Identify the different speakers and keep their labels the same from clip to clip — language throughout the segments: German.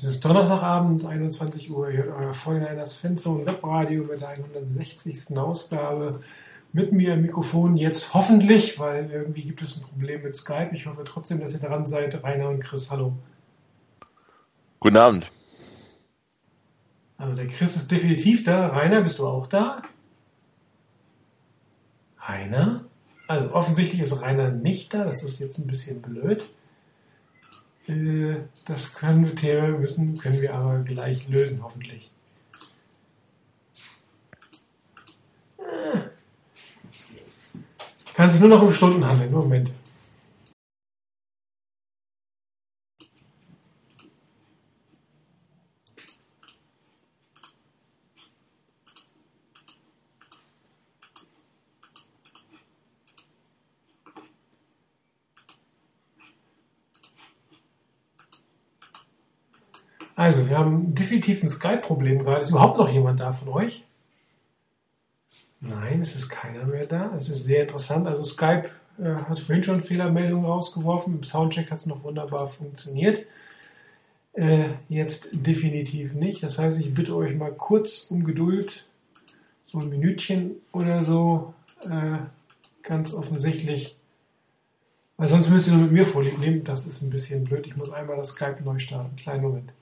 Speaker 1: Es ist Donnerstagabend, 21 Uhr. Ihr hört euer 49ers Fanzone Webradio mit der 160. Ausgabe. Mit mir im Mikrofon jetzt hoffentlich, weil irgendwie gibt es ein Problem mit Skype. Ich hoffe trotzdem, dass ihr dran seid. Rainer und Chris, hallo.
Speaker 2: Guten Abend.
Speaker 1: Also der Chris ist definitiv da. Rainer, bist du auch da? Rainer? Also offensichtlich ist Rainer nicht da. Das ist jetzt ein bisschen blöd. Äh, das können wir, Thema müssen, können wir aber gleich lösen, hoffentlich. Äh. Kann sich nur noch um Stunden handeln. Moment. Also, wir haben definitiv ein Skype-Problem gerade. Ist überhaupt noch jemand da von euch? Nein, es ist keiner mehr da. Es ist sehr interessant. Also Skype äh, hat vorhin schon Fehlermeldungen rausgeworfen. Im Soundcheck hat es noch wunderbar funktioniert. Äh, jetzt definitiv nicht. Das heißt, ich bitte euch mal kurz um Geduld. So ein Minütchen oder so. Äh, ganz offensichtlich. Weil sonst müsst ihr nur mit mir vorlieb nehmen. Das ist ein bisschen blöd. Ich muss einmal das Skype neu starten. Kleinen Moment.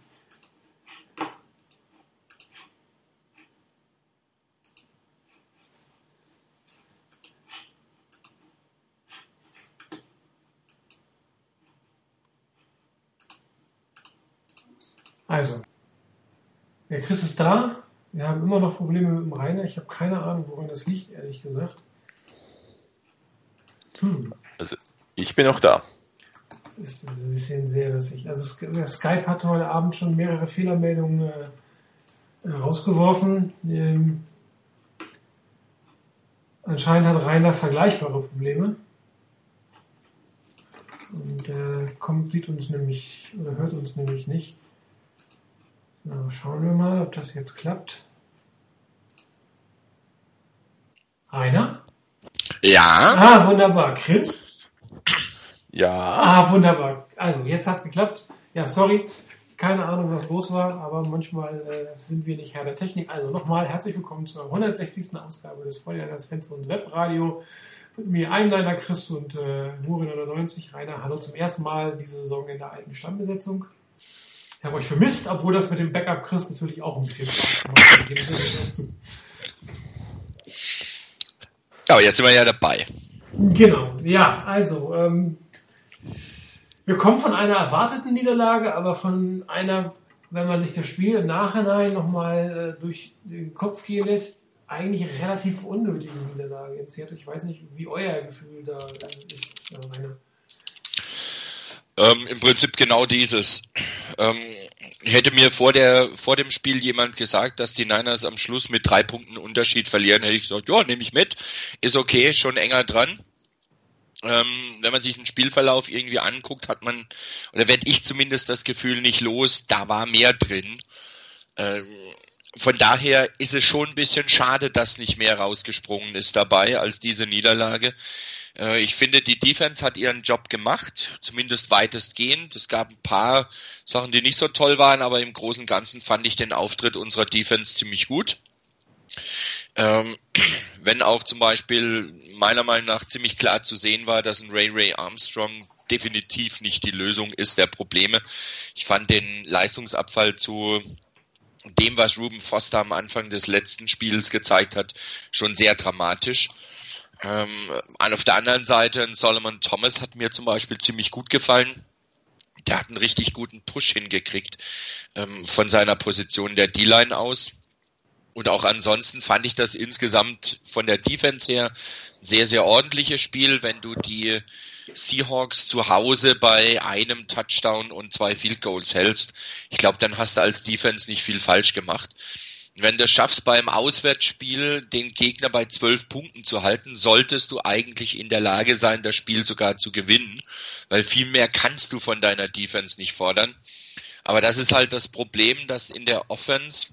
Speaker 1: Also, der Chris ist da. Wir haben immer noch Probleme mit dem Rainer. Ich habe keine Ahnung, woran das liegt, ehrlich gesagt.
Speaker 2: Hm. Also, ich bin auch da.
Speaker 1: Das ist ein bisschen sehr lustig. Also, Skype hat heute Abend schon mehrere Fehlermeldungen äh, rausgeworfen. Ähm, anscheinend hat Rainer vergleichbare Probleme. Und äh, kommt, sieht uns nämlich oder hört uns nämlich nicht. Na, schauen wir mal, ob das jetzt klappt. Rainer?
Speaker 2: Ja.
Speaker 1: Ah, wunderbar. Chris?
Speaker 2: Ja.
Speaker 1: Ah, wunderbar. Also, jetzt hat's geklappt. Ja, sorry. Keine Ahnung, was los war, aber manchmal äh, sind wir nicht Herr der Technik. Also nochmal herzlich willkommen zur 160. Ausgabe des Feuerwehrers Fans und Webradio. Mit mir Einleiter Chris und äh, Muri 99. Rainer, hallo zum ersten Mal diese Saison in der alten Stammbesetzung. Ich habe euch vermisst, obwohl das mit dem Backup Chris natürlich auch ein bisschen Spaß gemacht hat.
Speaker 2: Aber jetzt sind wir ja dabei.
Speaker 1: Genau, ja, also, ähm, wir kommen von einer erwarteten Niederlage, aber von einer, wenn man sich das Spiel im Nachhinein nochmal äh, durch den Kopf gehen lässt, eigentlich relativ unnötige Niederlage in Seattle. Ich weiß nicht, wie euer Gefühl da ist, Rainer.
Speaker 2: Ähm, Im Prinzip genau dieses. Ähm, hätte mir vor, der, vor dem Spiel jemand gesagt, dass die Niners am Schluss mit drei Punkten Unterschied verlieren, hätte ich gesagt, ja, nehme ich mit. Ist okay, schon enger dran. Ähm, wenn man sich den Spielverlauf irgendwie anguckt, hat man, oder werde ich zumindest das Gefühl nicht los, da war mehr drin. Ähm, von daher ist es schon ein bisschen schade, dass nicht mehr rausgesprungen ist dabei als diese Niederlage. Äh, ich finde, die Defense hat ihren Job gemacht, zumindest weitestgehend. Es gab ein paar Sachen, die nicht so toll waren, aber im Großen und Ganzen fand ich den Auftritt unserer Defense ziemlich gut. Ähm, wenn auch zum Beispiel meiner Meinung nach ziemlich klar zu sehen war, dass ein Ray Ray Armstrong definitiv nicht die Lösung ist der Probleme. Ich fand den Leistungsabfall zu dem, was Ruben Foster am Anfang des letzten Spiels gezeigt hat, schon sehr dramatisch. Ähm, auf der anderen Seite, Solomon Thomas hat mir zum Beispiel ziemlich gut gefallen. Der hat einen richtig guten Push hingekriegt ähm, von seiner Position der D-Line aus. Und auch ansonsten fand ich das insgesamt von der Defense her ein sehr, sehr ordentliches Spiel, wenn du die Seahawks zu Hause bei einem Touchdown und zwei Field Goals hältst. Ich glaube, dann hast du als Defense nicht viel falsch gemacht. Wenn du schaffst, beim Auswärtsspiel den Gegner bei zwölf Punkten zu halten, solltest du eigentlich in der Lage sein, das Spiel sogar zu gewinnen, weil viel mehr kannst du von deiner Defense nicht fordern. Aber das ist halt das Problem, dass in der Offense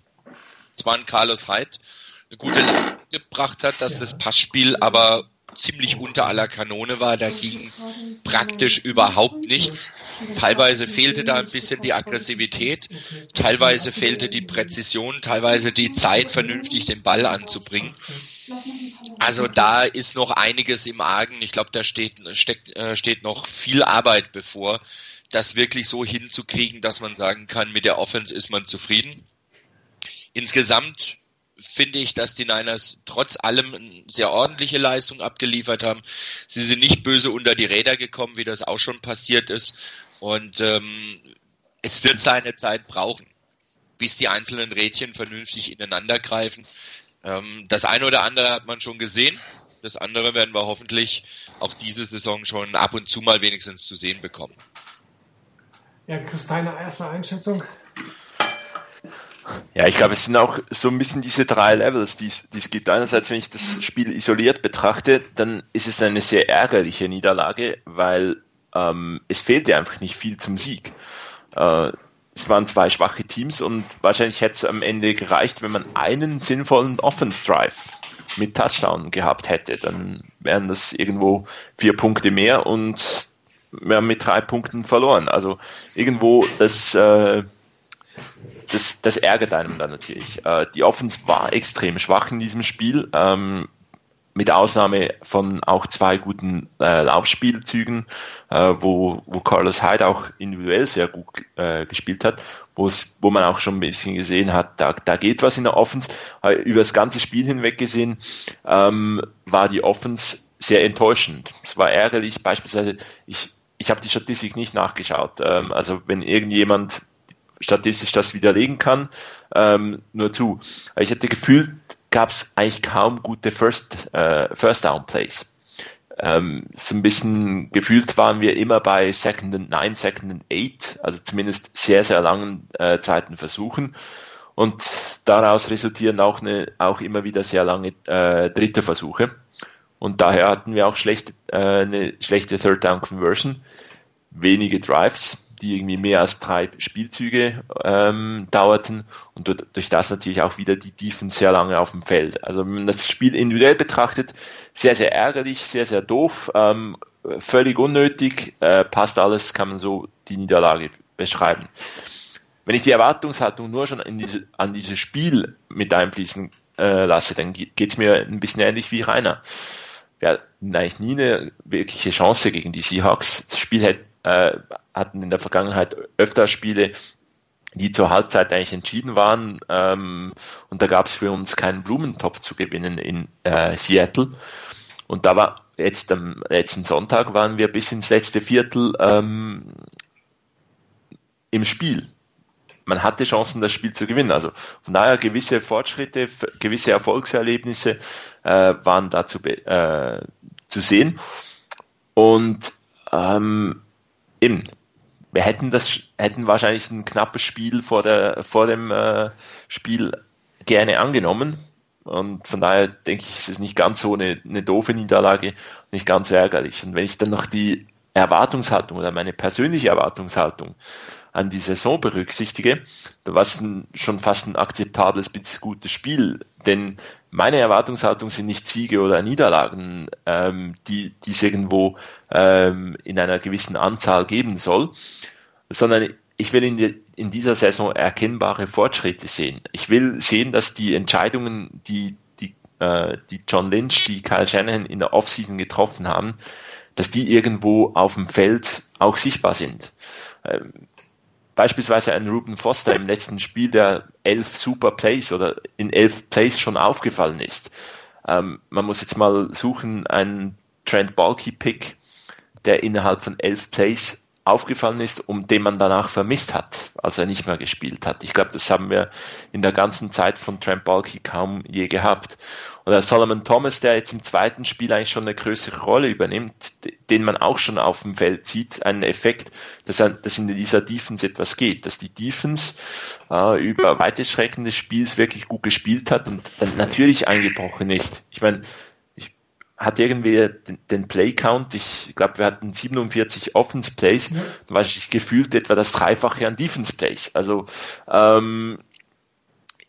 Speaker 2: zwar ein Carlos Hyde eine gute Leistung gebracht hat, dass das Passspiel aber ziemlich unter aller Kanone war. Da ging praktisch überhaupt nichts. Teilweise fehlte da ein bisschen die Aggressivität, teilweise fehlte die Präzision, teilweise die Zeit, vernünftig den Ball anzubringen. Also da ist noch einiges im Argen. Ich glaube, da steht, steckt, äh, steht noch viel Arbeit bevor, das wirklich so hinzukriegen, dass man sagen kann, mit der Offense ist man zufrieden. Insgesamt finde ich, dass die Niners trotz allem eine sehr ordentliche Leistung abgeliefert haben. Sie sind nicht böse unter die Räder gekommen, wie das auch schon passiert ist. Und ähm, es wird seine Zeit brauchen, bis die einzelnen Rädchen vernünftig ineinander greifen. Ähm, das eine oder andere hat man schon gesehen. Das andere werden wir hoffentlich auch diese Saison schon ab und zu mal wenigstens zu sehen bekommen.
Speaker 1: Ja, Chris, deine erste Einschätzung?
Speaker 3: Ja, ich glaube, es sind auch so ein bisschen diese drei Levels, die es gibt. Einerseits, wenn ich das Spiel isoliert betrachte, dann ist es eine sehr ärgerliche Niederlage, weil ähm, es fehlte einfach nicht viel zum Sieg. Äh, es waren zwei schwache Teams und wahrscheinlich hätte es am Ende gereicht, wenn man einen sinnvollen Offense Drive mit Touchdown gehabt hätte. Dann wären das irgendwo vier Punkte mehr und wir haben mit drei Punkten verloren. Also irgendwo das äh, das, das ärgert einem dann natürlich. Äh, die Offense war extrem schwach in diesem Spiel, ähm, mit Ausnahme von auch zwei guten äh, Laufspielzügen, äh, wo, wo Carlos Hyde auch individuell sehr gut äh, gespielt hat, wo man auch schon ein bisschen gesehen hat, da, da geht was in der Offense. Äh, über das ganze Spiel hinweg gesehen ähm, war die Offense sehr enttäuschend. Es war ärgerlich, beispielsweise, ich, ich habe die Statistik nicht nachgeschaut. Ähm, also wenn irgendjemand statistisch das widerlegen kann, ähm, nur zu. Ich hätte gefühlt, gab es eigentlich kaum gute First, äh, First Down Plays. Ähm, so ein bisschen gefühlt waren wir immer bei Second and Nine, Second and Eight, also zumindest sehr, sehr langen äh, zweiten Versuchen. Und daraus resultieren auch, eine, auch immer wieder sehr lange äh, dritte Versuche. Und daher hatten wir auch schlecht, äh, eine schlechte Third Down Conversion, wenige Drives die irgendwie mehr als drei Spielzüge ähm, dauerten und durch das natürlich auch wieder die Defense sehr lange auf dem Feld. Also wenn man das Spiel individuell betrachtet, sehr, sehr ärgerlich, sehr, sehr doof, ähm, völlig unnötig, äh, passt alles, kann man so die Niederlage beschreiben. Wenn ich die Erwartungshaltung nur schon diese, an dieses Spiel mit einfließen äh, lasse, dann geht es mir ein bisschen ähnlich wie Rainer. Wir hatten eigentlich nie eine wirkliche Chance gegen die Seahawks. Das Spiel hätte äh, hatten in der Vergangenheit öfter Spiele, die zur Halbzeit eigentlich entschieden waren. Ähm, und da gab es für uns keinen Blumentopf zu gewinnen in äh, Seattle. Und da war jetzt am letzten Sonntag waren wir bis ins letzte Viertel ähm, im Spiel. Man hatte Chancen, das Spiel zu gewinnen. Also von daher gewisse Fortschritte, gewisse Erfolgserlebnisse äh, waren da zu, äh, zu sehen. Und ähm, eben, wir hätten das, hätten wahrscheinlich ein knappes Spiel vor der, vor dem äh, Spiel gerne angenommen. Und von daher denke ich, ist es nicht ganz so eine, eine doofe Niederlage, nicht ganz ärgerlich. Und wenn ich dann noch die Erwartungshaltung oder meine persönliche Erwartungshaltung an die Saison berücksichtige, da war es schon fast ein akzeptables bis gutes Spiel. Denn meine Erwartungshaltung sind nicht Siege oder Niederlagen, ähm, die, die es irgendwo ähm, in einer gewissen Anzahl geben soll, sondern ich will in, die, in dieser Saison erkennbare Fortschritte sehen. Ich will sehen, dass die Entscheidungen, die, die, äh, die John Lynch, die Kyle Shanahan in der Offseason getroffen haben, dass die irgendwo auf dem Feld auch sichtbar sind. Ähm, beispielsweise ein Ruben Foster im letzten Spiel, der elf Super Plays oder in elf Plays schon aufgefallen ist. Ähm, man muss jetzt mal suchen, einen Trent Balky Pick, der innerhalb von elf Plays aufgefallen ist, um den man danach vermisst hat, als er nicht mehr gespielt hat. Ich glaube, das haben wir in der ganzen Zeit von Trent Balky kaum je gehabt. Oder Solomon Thomas, der jetzt im zweiten Spiel eigentlich schon eine größere Rolle übernimmt, den man auch schon auf dem Feld sieht, einen Effekt, dass, er, dass in dieser Defense etwas geht, dass die Defense äh, über weite Strecken des Spiels wirklich gut gespielt hat und dann natürlich eingebrochen ist. Ich meine, hat irgendwie den, den Play-Count, ich glaube, wir hatten 47 Offense-Plays, ja. ich gefühlt etwa das Dreifache an Defense-Plays. Also ähm,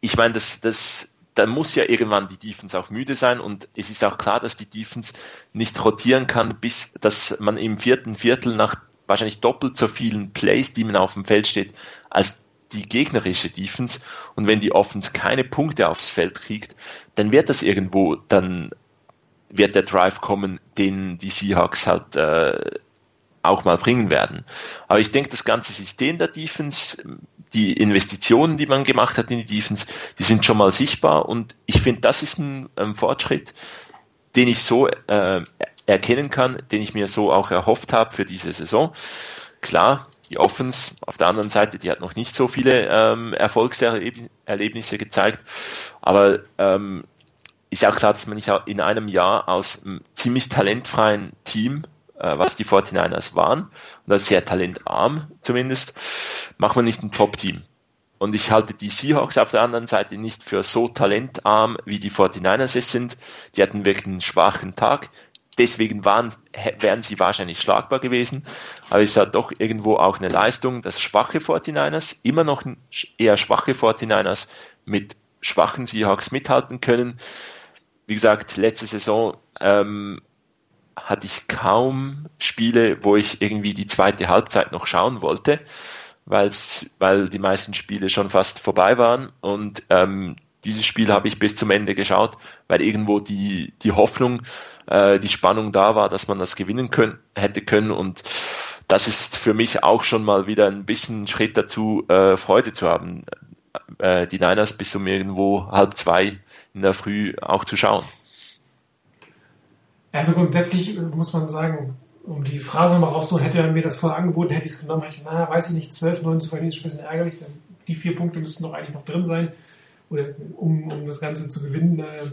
Speaker 3: ich meine, das, das, dann muss ja irgendwann die Defense auch müde sein und es ist auch klar, dass die Defense nicht rotieren kann, bis dass man im vierten Viertel nach wahrscheinlich doppelt so vielen Plays, die man auf dem Feld steht, als die gegnerische Defense. Und wenn die Offense keine Punkte aufs Feld kriegt, dann wird das irgendwo, dann wird der Drive kommen, den die Seahawks halt äh, auch mal bringen werden. Aber ich denke, das ganze System der Defense, die Investitionen, die man gemacht hat in die Defense, die sind schon mal sichtbar und ich finde, das ist ein, ein, Fortschritt, den ich so äh, erkennen kann, den ich mir so auch erhofft habe für diese Saison. Klar, die Offense auf der anderen Seite, die hat noch nicht so viele ähm, Erfolgserlebnisse gezeigt, aber ähm, ist auch klar, dass man nicht in einem Jahr aus einem ziemlich talentfreien Team, äh, was die 49ers waren, und sehr talentarm zumindest, macht man nicht ein Top-Team. Und ich halte die Seahawks auf der anderen Seite nicht für so talentarm, wie die 49ers es sind. Die hatten wirklich einen schwachen Tag. Deswegen waren, wären sie wahrscheinlich schlagbar gewesen. Aber es ist halt doch irgendwo auch eine Leistung, dass schwache 49ers, immer noch eher schwache 49ers mit schwachen Seahawks mithalten können. Wie gesagt, letzte Saison ähm, hatte ich kaum Spiele, wo ich irgendwie die zweite Halbzeit noch schauen wollte, weil die meisten Spiele schon fast vorbei waren. Und ähm, dieses Spiel habe ich bis zum Ende geschaut, weil irgendwo die, die Hoffnung, äh, die Spannung da war, dass man das gewinnen können, hätte können. Und das ist für mich auch schon mal wieder ein bisschen Schritt dazu, äh, Freude zu haben, äh, die Niners bis um irgendwo halb zwei in der Früh auch zu schauen.
Speaker 1: Also grundsätzlich muss man sagen, um die Phrase nochmal rauszuholen, hätte er mir das vorher angeboten, hätte ich es genommen, hätte ich, naja, weiß ich nicht, 12, 9 zu verlieren, ist ein bisschen ärgerlich, die vier Punkte müssten doch eigentlich noch drin sein, oder um, um das Ganze zu gewinnen. Ähm,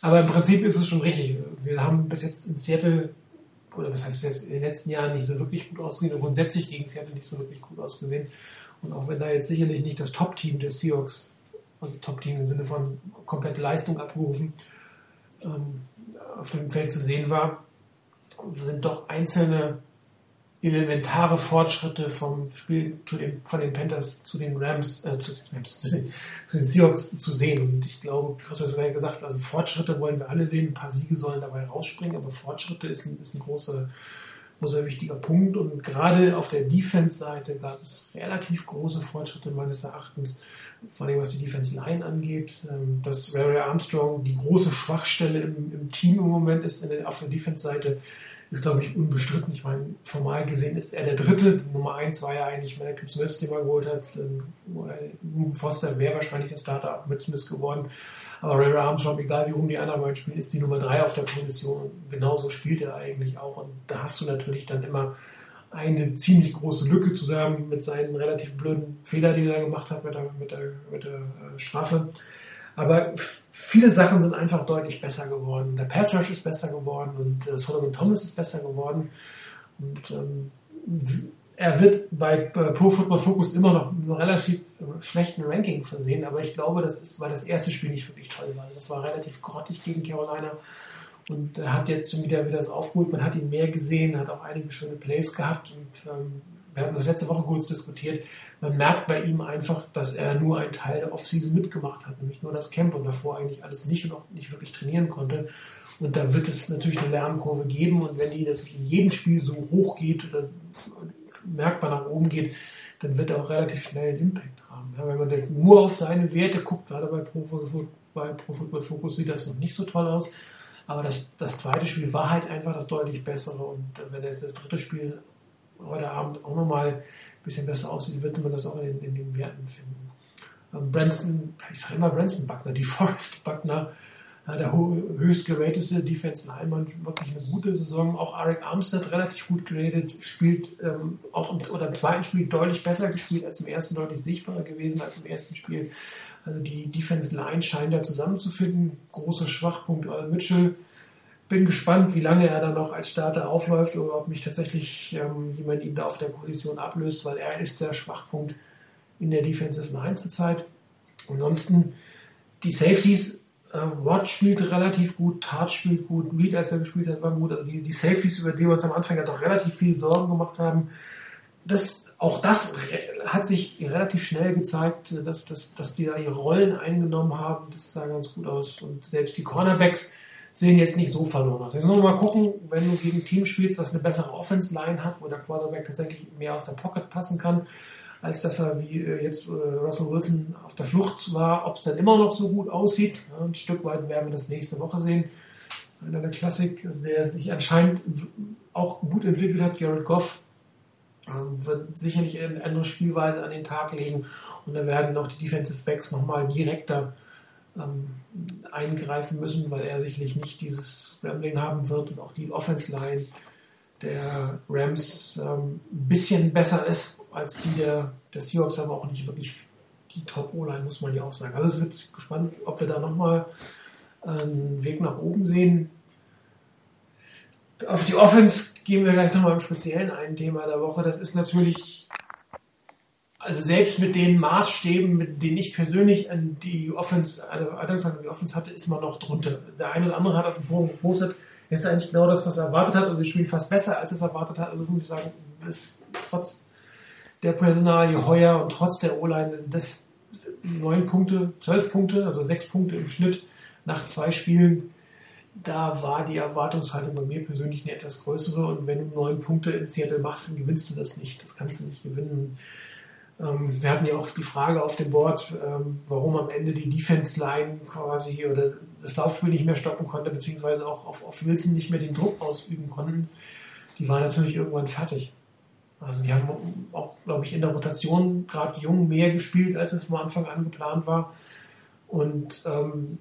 Speaker 1: aber im Prinzip ist es schon richtig. Wir haben bis jetzt in Seattle, oder was heißt bis jetzt in den letzten Jahren nicht so wirklich gut ausgesehen und grundsätzlich gegen Seattle nicht so wirklich gut ausgesehen. Und auch wenn da jetzt sicherlich nicht das Top-Team des Seahawks, also Top-Team im Sinne von komplette Leistung abgerufen, ähm, auf dem Feld zu sehen war, sind doch einzelne elementare Fortschritte vom Spiel den, von den Panthers zu den Rams, äh, zu, zu, den, zu, den, Seahawks zu sehen. Und ich glaube, Christoph hat ja gesagt, also Fortschritte wollen wir alle sehen, ein paar Siege sollen dabei rausspringen, aber Fortschritte ist ein, ist ein großer, großer wichtiger Punkt. Und gerade auf der Defense-Seite gab es relativ große Fortschritte meines Erachtens, vor allem was die Defense Line angeht. Ähm, dass Ray Armstrong die große Schwachstelle im, im Team im Moment ist, der, auf der Defense-Seite ist, glaube ich, unbestritten. Ich meine, formal gesehen ist er der Dritte. Nummer eins war ja eigentlich Malcolm Smith, den man geholt hat. Ruben Foster wäre wahrscheinlich der Starter mit Smith geworden. Aber Ray Armstrong, egal wie rum die anderen beiden spielen, ist die Nummer drei auf der Position. Genauso spielt er eigentlich auch. Und da hast du natürlich dann immer eine ziemlich große Lücke zusammen mit seinen relativ blöden Fehler, die er gemacht hat mit der, mit der, mit der äh, Strafe. Aber viele Sachen sind einfach deutlich besser geworden. Der Pass ist besser geworden und äh, Solomon Thomas ist besser geworden. Und ähm, er wird bei Pro Football Focus immer noch mit einem relativ schlechten Ranking versehen, aber ich glaube, das ist, weil das erste Spiel nicht wirklich toll war. Das war relativ grottig gegen Carolina und er hat jetzt wieder, wieder das aufgeholt. Man hat ihn mehr gesehen, hat auch einige schöne Plays gehabt und ähm, wir hatten das letzte Woche kurz diskutiert, man merkt bei ihm einfach, dass er nur einen Teil der Offseason mitgemacht hat, nämlich nur das Camp und davor eigentlich alles nicht und auch nicht wirklich trainieren konnte. Und da wird es natürlich eine Lernkurve geben und wenn die das in jedem Spiel so hoch geht oder merkbar nach oben geht, dann wird er auch relativ schnell einen Impact haben. Ja, wenn man jetzt nur auf seine Werte guckt, gerade bei Pro, bei Pro Football Focus sieht das noch nicht so toll aus. Aber das, das zweite Spiel war halt einfach das deutlich bessere. Und wenn jetzt das dritte Spiel heute Abend auch nochmal ein bisschen besser aussieht, wird man das auch in, in den Werten finden. Ähm, Branson, ich sage immer Branson Buckner, die Forest Buckner, äh, der höchst geratete Defense Lineman, wirklich eine gute Saison. Auch Arik Armstead relativ gut geratet, spielt ähm, auch im, oder im zweiten Spiel deutlich besser gespielt als im ersten, deutlich sichtbarer gewesen als im ersten Spiel. Also die Defense Line scheint da zusammenzufinden. Großer Schwachpunkt Earl Mitchell bin gespannt, wie lange er dann noch als Starter aufläuft oder ob mich tatsächlich ähm, jemand ihn da auf der Position ablöst, weil er ist der Schwachpunkt in der Defensive Line zurzeit. Ansonsten die Safeties, äh, Watt spielt relativ gut, Tart spielt gut, Reed, als er gespielt hat, war gut. Also die, die Safeties, über die wir uns am Anfang ja doch relativ viel Sorgen gemacht haben, das auch das hat sich relativ schnell gezeigt, dass, dass, dass die da ihre Rollen eingenommen haben. Das sah ganz gut aus. Und selbst die Cornerbacks sehen jetzt nicht so verloren aus. Jetzt müssen wir mal gucken, wenn du gegen ein Team spielst, was eine bessere Offense-Line hat, wo der Quarterback tatsächlich mehr aus der Pocket passen kann, als dass er wie äh, jetzt äh, Russell Wilson auf der Flucht war, ob es dann immer noch so gut aussieht. ein Stück weit werden wir das nächste Woche sehen. Einer der Klassik, also der sich anscheinend auch gut entwickelt hat, Jared Goff, wird sicherlich eine andere Spielweise an den Tag legen und da werden auch die Defensive Backs nochmal direkter ähm, eingreifen müssen, weil er sicherlich nicht dieses Scrambling haben wird und auch die Offense Line der Rams ähm, ein bisschen besser ist als die der, der Seahawks, aber auch nicht wirklich die Top-O-Line, muss man ja auch sagen. Also es wird gespannt, ob wir da nochmal einen Weg nach oben sehen. Auf die Offense gehen wir gleich nochmal im Speziellen ein Thema der Woche. Das ist natürlich, also selbst mit den Maßstäben, mit denen ich persönlich an die Offense, also an die Offense hatte, ist man noch drunter. Der eine oder andere hat auf dem Forum gepostet, ist eigentlich genau das, was er erwartet hat, und wir spielen fast besser, als es erwartet hat. Also muss ich sagen, ist trotz der Personalie heuer und trotz der O-Line, das neun Punkte, zwölf Punkte, also sechs Punkte im Schnitt nach zwei Spielen da war die Erwartungshaltung bei mir persönlich eine etwas größere. Und wenn du neun Punkte in Seattle machst, dann gewinnst du das nicht. Das kannst du nicht gewinnen. Ähm, wir hatten ja auch die Frage auf dem Board, ähm, warum am Ende die Defense-Line quasi oder das Laufspiel nicht mehr stoppen konnte, beziehungsweise auch auf, auf Wilson nicht mehr den Druck ausüben konnten. Die waren natürlich irgendwann fertig. Also die haben auch, glaube ich, in der Rotation gerade jung mehr gespielt, als es am Anfang an geplant war. Und ähm,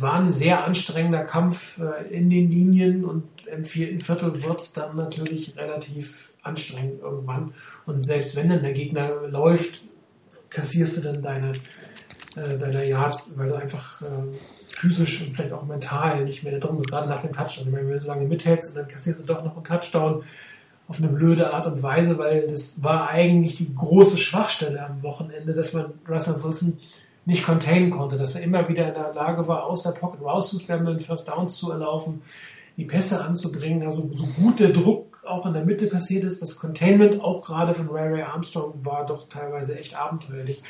Speaker 1: war ein sehr anstrengender Kampf äh, in den Linien und im vierten Viertel wird es dann natürlich relativ anstrengend irgendwann. Und selbst wenn dann der Gegner läuft, kassierst du dann deine, äh, deine Yards, weil du einfach äh, physisch und vielleicht auch mental nicht mehr drin bist, gerade nach dem Touchdown. Wenn du so lange mithältst und dann kassierst du doch noch einen Touchdown auf eine blöde Art und Weise, weil das war eigentlich die große Schwachstelle am Wochenende, dass man Russell Wilson nicht containen konnte, dass er immer wieder in der Lage war, aus der Pocket rauszuscrammeln, First Downs zu erlaufen, die Pässe anzubringen. Also so gut der Druck auch in der Mitte passiert ist, das Containment auch gerade von Ray Ray Armstrong war doch teilweise echt abenteuerlich.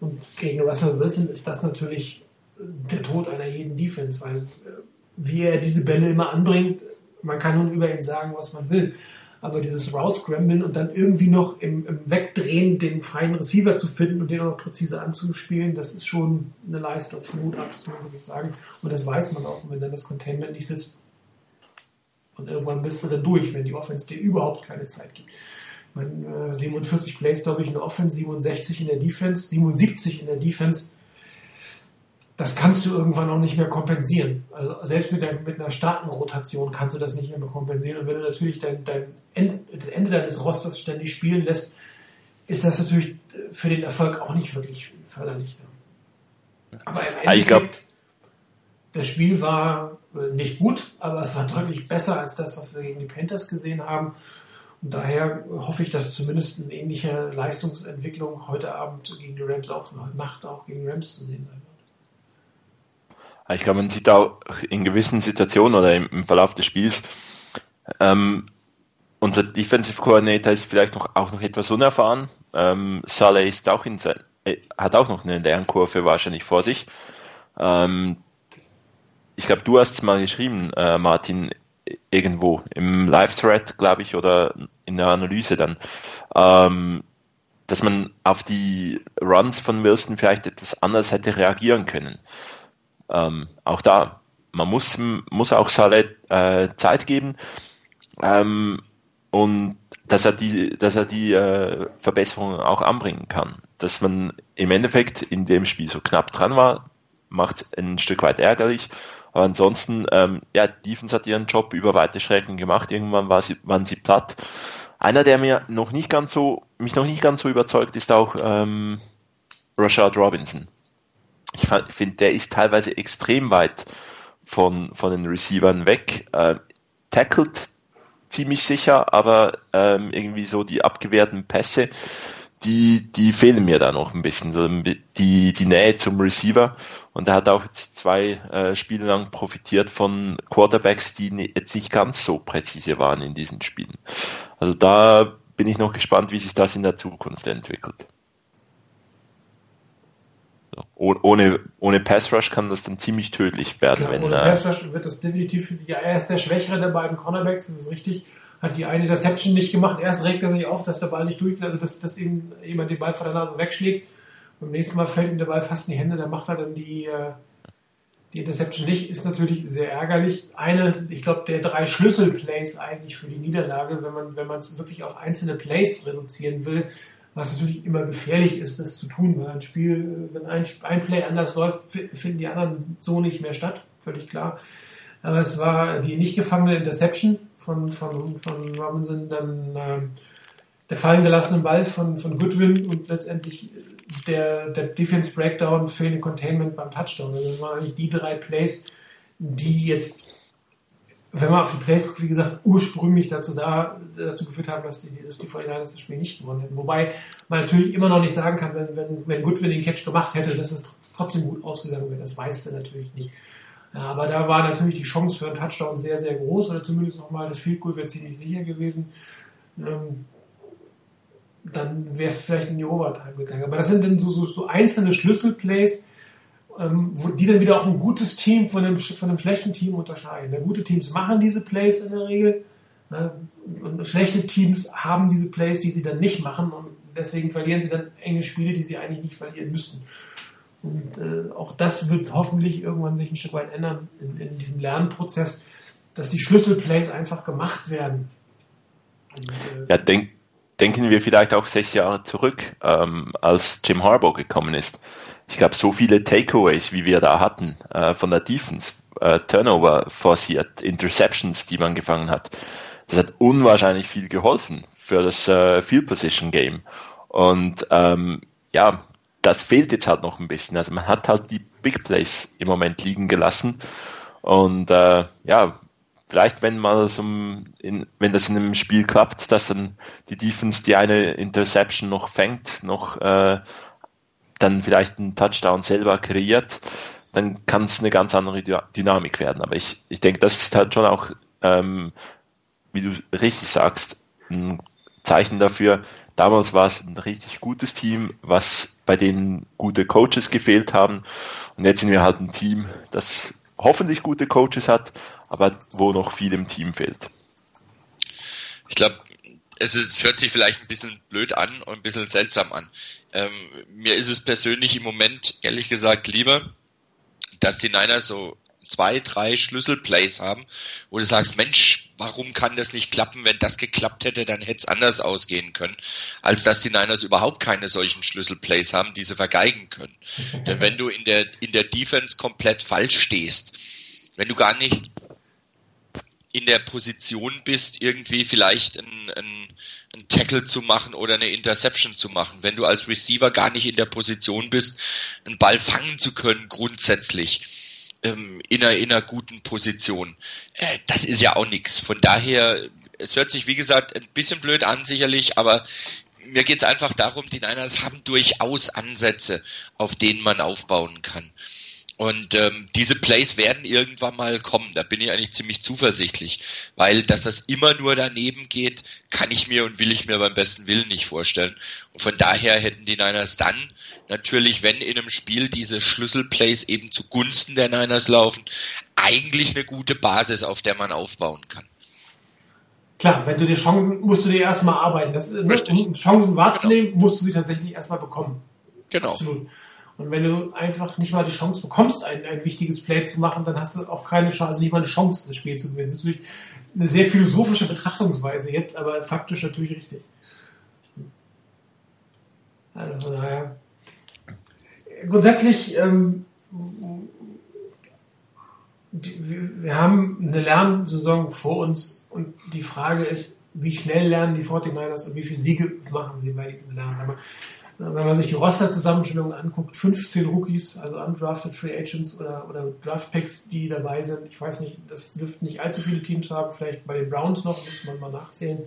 Speaker 1: Und gegen Russell Wilson ist das natürlich der Tod einer jeden Defense, weil äh, wie er diese Bälle immer anbringt, man kann nun über ihn sagen, was man will aber dieses Route Scramblen und dann irgendwie noch im, im, Wegdrehen den freien Receiver zu finden und den auch präzise anzuspielen, das ist schon eine Leistung, Mut ab, das muss man sagen. Und das weiß man auch, wenn dann das Containment nicht sitzt. Und irgendwann bist du dann durch, wenn die Offense dir überhaupt keine Zeit gibt. Meine, äh, 47 Plays, glaube ich, in der Offense, 67 in der Defense, 77 in der Defense das kannst du irgendwann auch nicht mehr kompensieren. Also selbst mit, der, mit einer starken Rotation kannst du das nicht mehr kompensieren. Und wenn du natürlich dein, dein Ende deines Rosters ständig spielen lässt, ist das natürlich für den Erfolg auch nicht wirklich förderlich. Aber im Endeffekt, glaub, das Spiel war äh, nicht gut, aber es war deutlich besser als das, was wir gegen die Panthers gesehen haben. Und daher hoffe ich, dass zumindest eine ähnliche Leistungsentwicklung heute Abend gegen die Rams auch, heute Nacht auch gegen Rams zu sehen sein wird.
Speaker 3: Ich glaube, man sieht auch in gewissen Situationen oder im, im Verlauf des Spiels, ähm, unser Defensive Coordinator ist vielleicht noch, auch noch etwas unerfahren. Ähm, Saleh ist auch in sein, äh, hat auch noch eine Lernkurve wahrscheinlich vor sich. Ähm, ich glaube, du hast es mal geschrieben, äh, Martin, irgendwo im Live-Thread, glaube ich, oder in der Analyse dann, ähm, dass man auf die Runs von Wilson vielleicht etwas anders hätte reagieren können ähm, auch da, man muss, muss auch Saleh äh, Zeit geben ähm, und dass er die, dass er die äh, Verbesserungen auch anbringen kann. Dass man im Endeffekt in dem Spiel so knapp dran war, macht es ein Stück weit ärgerlich. Aber ansonsten, ähm, ja, Defense hat ihren Job über weite Strecken gemacht. Irgendwann war sie, waren sie platt. Einer, der mir noch nicht ganz so, mich noch nicht ganz so überzeugt, ist auch ähm, Rashad Robinson ich finde, der ist teilweise extrem weit von, von den Receivern weg. Äh, tackelt ziemlich sicher, aber ähm, irgendwie so die abgewehrten Pässe, die, die fehlen mir da noch ein bisschen, so die, die Nähe zum Receiver. Und er hat auch zwei äh, Spiele lang profitiert von Quarterbacks, die jetzt nicht ganz so präzise waren in diesen Spielen. Also da bin ich noch gespannt, wie sich das in der Zukunft entwickelt. So. Ohne, ohne Pass Rush kann das dann ziemlich tödlich werden.
Speaker 1: Klar, wenn, ohne Pass Rush wird das definitiv, ja, er ist der schwächere der beiden Cornerbacks, das ist richtig. Hat die eine Interception nicht gemacht. Erst regt er sich auf, dass der Ball nicht durch, also dass, dass ihm jemand den Ball vor der Nase wegschlägt. Beim nächsten Mal fällt ihm der Ball fast in die Hände, dann macht er dann die, äh, die Interception nicht, ist natürlich sehr ärgerlich. Eine, ich glaube, der drei Schlüsselplays eigentlich für die Niederlage, wenn man, wenn man es wirklich auf einzelne Plays reduzieren will, was natürlich immer gefährlich ist, das zu tun, weil ein Spiel, wenn ein, ein Play anders läuft, finden die anderen so nicht mehr statt, völlig klar. Aber es war die nicht gefangene Interception von, von, von Robinson, dann äh, der fallen gelassene Ball von, von Goodwin und letztendlich der, der Defense Breakdown, fehlende Containment beim Touchdown. Also das waren eigentlich die drei Plays, die jetzt wenn man auf die Plays guckt, wie gesagt, ursprünglich dazu da, dazu geführt haben, dass die, dass die 49 das Spiel nicht gewonnen hätten. Wobei man natürlich immer noch nicht sagen kann, wenn, wenn, wenn Goodwin den Catch gemacht hätte, dass es trotzdem gut ausgegangen wäre. Das weiß er natürlich nicht. Ja, aber da war natürlich die Chance für einen Touchdown sehr, sehr groß, oder zumindest nochmal das Field Goal wäre ziemlich sicher gewesen. Ähm, dann wäre es vielleicht in die Overtime gegangen. Aber das sind dann so, so, so einzelne Schlüsselplays, ähm, die dann wieder auch ein gutes Team von einem, von einem schlechten Team unterscheiden. Ja, gute Teams machen diese Plays in der Regel ne? und schlechte Teams haben diese Plays, die sie dann nicht machen und deswegen verlieren sie dann enge Spiele, die sie eigentlich nicht verlieren müssten. Und äh, auch das wird hoffentlich irgendwann sich ein Stück weit ändern in, in diesem Lernprozess, dass die Schlüsselplays einfach gemacht werden.
Speaker 3: Und, äh, ja, denk, denken wir vielleicht auch sechs Jahre zurück, ähm, als Jim Harbaugh gekommen ist ich glaube, so viele Takeaways, wie wir da hatten äh, von der Defense, äh, Turnover forciert, Interceptions, die man gefangen hat, das hat unwahrscheinlich viel geholfen für das äh, Field Position Game. Und ähm, ja, das fehlt jetzt halt noch ein bisschen. Also man hat halt die Big Plays im Moment liegen gelassen. Und äh, ja, vielleicht wenn mal so in, wenn das in einem Spiel klappt, dass dann die Defense die eine Interception noch fängt, noch äh, dann vielleicht einen Touchdown selber kreiert, dann kann es eine ganz andere Dynamik werden. Aber ich, ich denke, das ist halt schon auch, ähm, wie du richtig sagst, ein Zeichen dafür. Damals war es ein richtig gutes Team, was bei denen gute Coaches gefehlt haben. Und jetzt sind wir halt ein Team, das hoffentlich gute Coaches hat, aber wo noch viel im Team fehlt.
Speaker 2: Ich glaube, es, es hört sich vielleicht ein bisschen blöd an und ein bisschen seltsam an. Ähm, mir ist es persönlich im Moment, ehrlich gesagt, lieber, dass die Niners so zwei, drei Schlüsselplays haben, wo du sagst, Mensch, warum kann das nicht klappen? Wenn das geklappt hätte, dann hätte es anders ausgehen können, als dass die Niners überhaupt keine solchen Schlüsselplays haben, die sie vergeigen können. Denn wenn du in der, in der Defense komplett falsch stehst, wenn du gar nicht in der Position bist, irgendwie vielleicht ein, ein, ein Tackle zu machen oder eine Interception zu machen. Wenn du als Receiver gar nicht in der Position bist, einen Ball fangen zu können, grundsätzlich ähm, in, einer, in einer guten Position. Äh, das ist ja auch nichts. Von daher, es hört sich, wie gesagt, ein bisschen blöd an, sicherlich, aber mir geht es einfach darum, die Niners haben durchaus Ansätze, auf denen man aufbauen kann. Und ähm, diese Plays werden irgendwann mal kommen. Da bin ich eigentlich ziemlich zuversichtlich, weil dass das immer nur daneben geht, kann ich mir und will ich mir beim besten Willen nicht vorstellen. Und von daher hätten die Niners dann natürlich, wenn in einem Spiel diese Schlüsselplays eben zugunsten der Niners laufen, eigentlich eine gute Basis, auf der man aufbauen kann.
Speaker 1: Klar, wenn du dir Chancen, musst du dir erstmal arbeiten. Das, ne, um Chancen wahrzunehmen, genau. musst du sie tatsächlich erstmal bekommen.
Speaker 2: Genau. Absolut.
Speaker 1: Und wenn du einfach nicht mal die Chance bekommst, ein, ein wichtiges Play zu machen, dann hast du auch keine Chance, also nicht mal eine Chance, das Spiel zu gewinnen. Das ist natürlich eine sehr philosophische Betrachtungsweise jetzt, aber faktisch natürlich richtig. Also von daher. Grundsätzlich, ähm, wir haben eine Lernsaison vor uns und die Frage ist, wie schnell lernen die 49ers und wie viele Siege machen sie bei diesem Lernen. Aber wenn man sich die Roster-Zusammenstellung anguckt, 15 Rookies, also undrafted Free Agents oder, oder Draft Picks, die dabei sind. Ich weiß nicht, das dürften nicht allzu viele Teams haben, vielleicht bei den Browns noch, muss man mal nachzählen.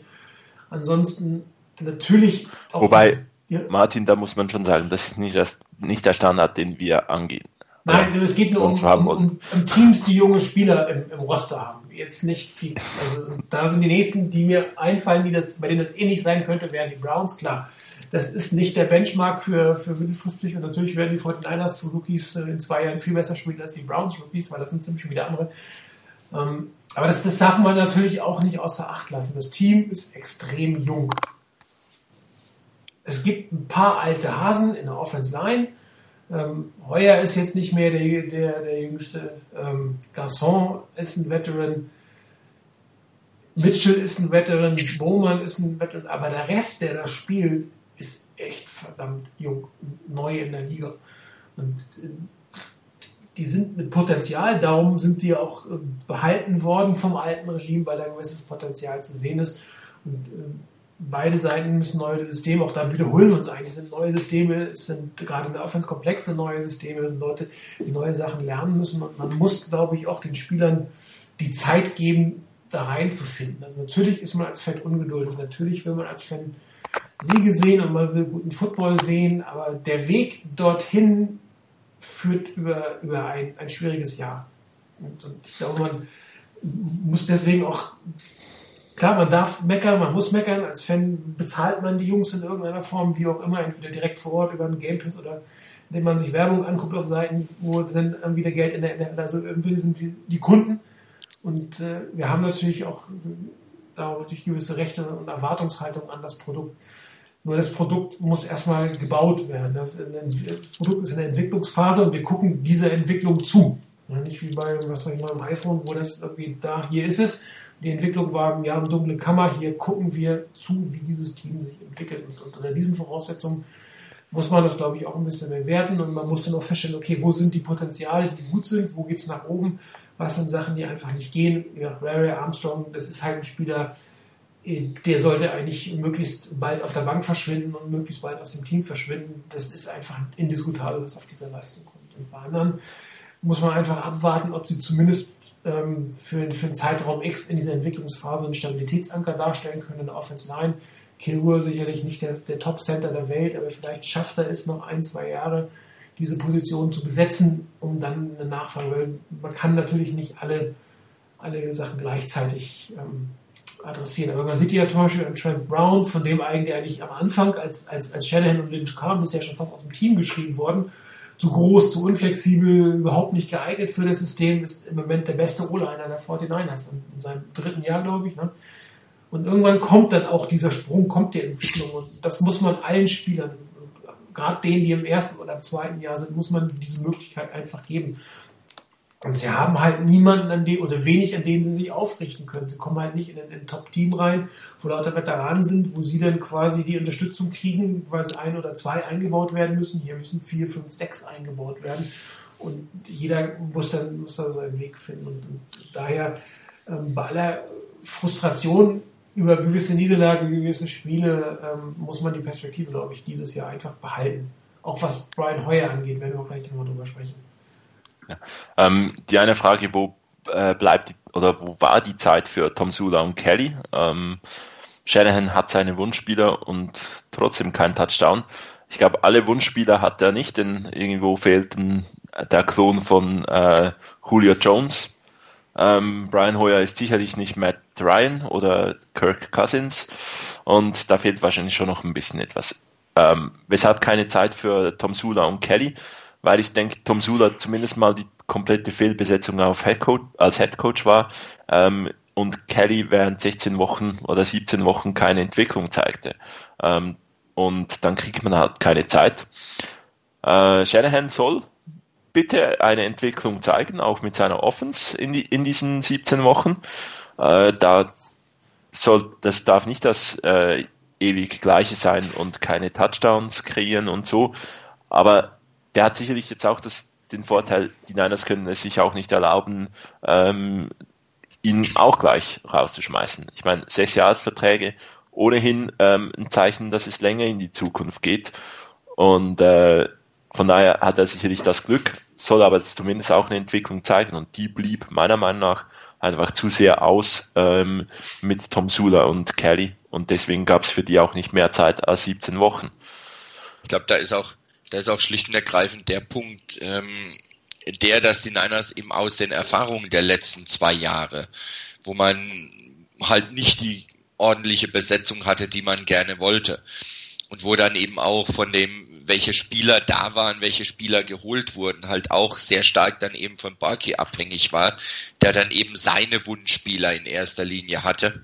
Speaker 1: Ansonsten natürlich
Speaker 3: auch. Wobei, ja. Martin, da muss man schon sagen, das ist nicht, das, nicht der Standard, den wir angehen.
Speaker 1: Nein, es geht nur um, um, um, um, Teams, die junge Spieler im, im Roster haben. Jetzt nicht die, also da sind die nächsten, die mir einfallen, die das, bei denen das ähnlich eh sein könnte, wären die Browns, klar. Das ist nicht der Benchmark für, für mittelfristig und natürlich werden die 49ers Rookies in zwei Jahren viel besser spielen als die Browns Rookies, weil das sind ziemlich schon wieder andere. Ähm, aber das, das darf man natürlich auch nicht außer Acht lassen. Das Team ist extrem jung. Es gibt ein paar alte Hasen in der Offense Line. Ähm, Heuer ist jetzt nicht mehr der, der, der jüngste. Ähm, Garçon ist ein Veteran. Mitchell ist ein Veteran. Bowman ist ein Veteran. Aber der Rest, der da spielt, echt verdammt jung. Neu in der Liga. Und äh, die sind mit Potenzial, darum sind die auch äh, behalten worden vom alten Regime, weil da ein gewisses Potenzial zu sehen ist. Und äh, beide Seiten müssen neue Systeme, auch da wiederholen wir uns eigentlich, sind neue Systeme, es sind gerade in der Offense komplexe neue Systeme, sind Leute, die neue Sachen lernen müssen. Und man muss, glaube ich, auch den Spielern die Zeit geben, da reinzufinden. Also natürlich ist man als Fan ungeduldig, natürlich will man als Fan Siege sehen und man will guten Football sehen, aber der Weg dorthin führt über, über ein, ein schwieriges Jahr. Und, und ich glaube, man muss deswegen auch, klar, man darf meckern, man muss meckern. Als Fan bezahlt man die Jungs in irgendeiner Form, wie auch immer, entweder direkt vor Ort über einen Game Pass oder indem man sich Werbung anguckt auf Seiten, wo dann wieder Geld in der, der also irgendwie sind die, die Kunden. Und äh, wir haben natürlich auch da natürlich gewisse Rechte und Erwartungshaltung an das Produkt. Nur das Produkt muss erstmal gebaut werden. Das, Produkt ist in der Entwicklungsphase und wir gucken dieser Entwicklung zu. nicht wie bei, was weiß ich mal, im iPhone, wo das irgendwie da, hier ist es. Die Entwicklung war, wir haben dunkle Kammer, hier gucken wir zu, wie dieses Team sich entwickelt. Und unter diesen Voraussetzungen muss man das, glaube ich, auch ein bisschen bewerten und man muss dann auch feststellen, okay, wo sind die Potenziale, die gut sind, wo geht es nach oben, was sind Sachen, die einfach nicht gehen. Ja, Larry Armstrong, das ist halt ein Spieler, der sollte eigentlich möglichst bald auf der Bank verschwinden und möglichst bald aus dem Team verschwinden. Das ist einfach indiskutabel, was auf dieser Leistung kommt. Und bei anderen muss man einfach abwarten, ob sie zumindest ähm, für, für einen Zeitraum X in dieser Entwicklungsphase einen Stabilitätsanker darstellen können in der Offense Line. Kilgore sicherlich nicht der, der Top-Center der Welt, aber vielleicht schafft er es noch ein, zwei Jahre, diese Position zu besetzen, um dann eine Nachfrage, weil man kann natürlich nicht alle, alle Sachen gleichzeitig ähm, adressieren. Aber man sieht ja zum Beispiel an Trent Brown, von dem eigentlich, eigentlich am Anfang, als, als, als Shanahan und Lynch kamen, ist ja schon fast aus dem Team geschrieben worden. Zu groß, zu unflexibel, überhaupt nicht geeignet für das System, ist im Moment der beste O-Liner der 49ers in, in seinem dritten Jahr, glaube ich. Ne? Und irgendwann kommt dann auch dieser Sprung, kommt die Entwicklung. Und das muss man allen Spielern, gerade denen, die im ersten oder zweiten Jahr sind, muss man diese Möglichkeit einfach geben. Und sie haben halt niemanden an dem, oder wenig, an denen sie sich aufrichten können. Sie kommen halt nicht in ein, Top-Team rein, wo lauter Veteranen sind, wo sie dann quasi die Unterstützung kriegen, weil sie ein oder zwei eingebaut werden müssen. Hier müssen vier, fünf, sechs eingebaut werden. Und jeder muss dann, muss dann seinen Weg finden. Und, und daher, ähm, bei aller Frustration über gewisse Niederlagen, gewisse Spiele, ähm, muss man die Perspektive, glaube ich, dieses Jahr einfach behalten. Auch was Brian Hoyer angeht, werden wir gleich nochmal drüber sprechen.
Speaker 3: Ja. Ähm, die eine Frage, wo äh, bleibt die, oder wo war die Zeit für Tom Sula und Kelly? Ähm, Shanahan hat seine Wunschspieler und trotzdem kein Touchdown. Ich glaube, alle Wunschspieler hat er nicht, denn irgendwo fehlt der Klon von äh, Julio Jones. Ähm, Brian Hoyer ist sicherlich nicht Matt Ryan oder Kirk Cousins und da fehlt wahrscheinlich schon noch ein bisschen etwas. Ähm, weshalb keine Zeit für Tom Sula und Kelly? Weil ich denke, Tom Sula zumindest mal die komplette Fehlbesetzung auf Headcoach, als Headcoach war ähm, und Kelly während 16 Wochen oder 17 Wochen keine Entwicklung zeigte. Ähm, und dann kriegt man halt keine Zeit. Äh, Shanahan soll bitte eine Entwicklung zeigen, auch mit seiner Offense in, die, in diesen 17 Wochen. Äh, da soll, das darf nicht das äh, ewig Gleiche sein und keine Touchdowns kreieren und so. Aber der hat sicherlich jetzt auch das, den Vorteil, die Niners können es sich auch nicht erlauben, ähm, ihn auch gleich rauszuschmeißen. Ich meine, sechs Jahresverträge, ohnehin ähm, ein Zeichen, dass es länger in die Zukunft geht. Und äh, von daher hat er sicherlich das Glück, soll aber zumindest auch eine Entwicklung zeigen. Und die blieb meiner Meinung nach einfach zu sehr aus ähm, mit Tom Sula und Kelly. Und deswegen gab es für die auch nicht mehr Zeit als 17 Wochen.
Speaker 2: Ich glaube, da ist auch da ist auch schlicht und ergreifend der Punkt, ähm, der, dass die Niners eben aus den Erfahrungen der letzten zwei Jahre, wo man halt nicht die ordentliche Besetzung hatte, die man gerne wollte. Und wo dann eben auch von dem, welche Spieler da waren, welche Spieler geholt wurden, halt auch sehr stark dann eben von Barkey abhängig war, der dann eben seine Wunschspieler in erster Linie hatte.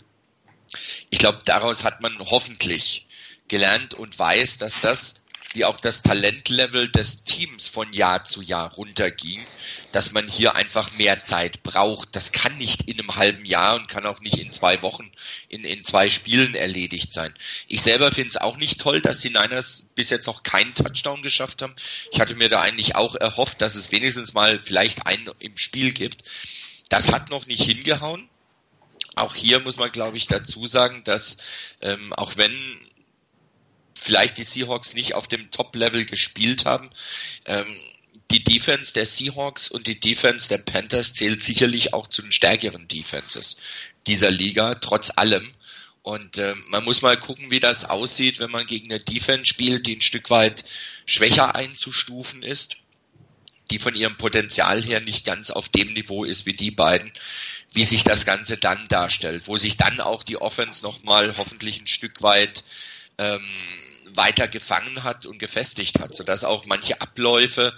Speaker 2: Ich glaube, daraus hat man hoffentlich gelernt und weiß, dass das wie auch das Talentlevel des Teams von Jahr zu Jahr runterging, dass man hier einfach mehr Zeit braucht. Das kann nicht in einem halben Jahr und kann auch nicht in zwei Wochen, in, in zwei Spielen erledigt sein. Ich selber finde es auch nicht toll, dass die Niners bis jetzt noch keinen Touchdown geschafft haben. Ich hatte mir da eigentlich auch erhofft, dass es wenigstens mal vielleicht einen im Spiel gibt. Das hat noch nicht hingehauen. Auch hier muss man, glaube ich, dazu sagen, dass ähm, auch wenn vielleicht die Seahawks nicht auf dem Top-Level gespielt haben. Ähm, die Defense der Seahawks und die Defense der Panthers zählt sicherlich auch zu den stärkeren Defenses dieser Liga, trotz allem. Und äh, man muss mal gucken, wie das aussieht, wenn man gegen eine Defense spielt, die ein Stück weit schwächer einzustufen ist, die von ihrem Potenzial her nicht ganz auf dem Niveau ist wie die beiden, wie sich das Ganze dann darstellt, wo sich dann auch die Offense nochmal hoffentlich ein Stück weit ähm, weiter gefangen hat und gefestigt hat, sodass auch manche Abläufe,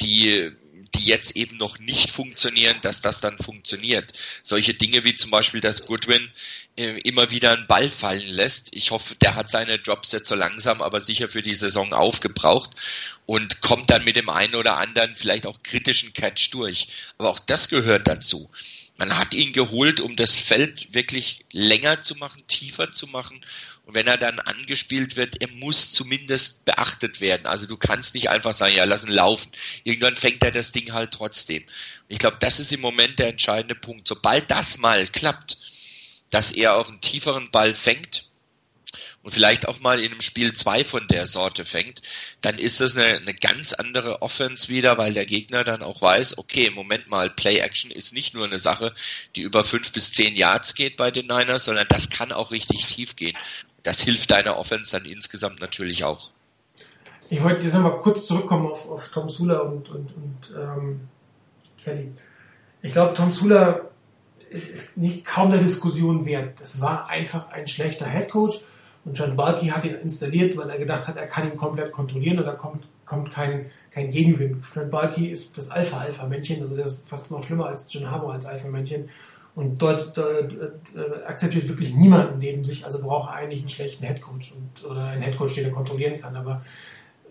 Speaker 2: die die jetzt eben noch nicht funktionieren, dass das dann funktioniert. Solche Dinge wie zum Beispiel, dass Goodwin äh, immer wieder einen Ball fallen lässt. Ich hoffe, der hat seine Drops jetzt so langsam, aber sicher für die Saison aufgebraucht und kommt dann mit dem einen oder anderen vielleicht auch kritischen Catch durch. Aber auch das gehört dazu. Man hat ihn geholt, um das Feld wirklich länger zu machen, tiefer zu machen und wenn er dann angespielt wird, er muss zumindest beachtet werden. Also du kannst nicht einfach sagen, ja, lass ihn laufen. Irgendwann fängt er das Ding halt trotzdem. Und ich glaube, das ist im Moment der entscheidende Punkt. Sobald das mal klappt, dass er auch einen tieferen Ball fängt, und vielleicht auch mal in einem Spiel zwei von der Sorte fängt, dann ist das eine, eine ganz andere Offense wieder, weil der Gegner dann auch weiß, okay, Moment mal, Play Action ist nicht nur eine Sache, die über fünf bis zehn Yards geht bei den Niners, sondern das kann auch richtig tief gehen das hilft deiner Offense dann insgesamt natürlich auch.
Speaker 1: Ich wollte jetzt nochmal kurz zurückkommen auf, auf Tom Sula und, und, und ähm, Kelly. Ich glaube, Tom Sula ist, ist nicht kaum der Diskussion wert. Das war einfach ein schlechter Headcoach und John Balky hat ihn installiert, weil er gedacht hat, er kann ihn komplett kontrollieren und da kommt, kommt kein, kein Gegenwind. John Balky ist das Alpha-Alpha-Männchen, also der ist fast noch schlimmer als John Harbour als Alpha-Männchen und dort, dort äh, akzeptiert wirklich niemanden neben sich, also braucht er eigentlich einen schlechten Headcoach und, oder einen Headcoach, den er kontrollieren kann. Aber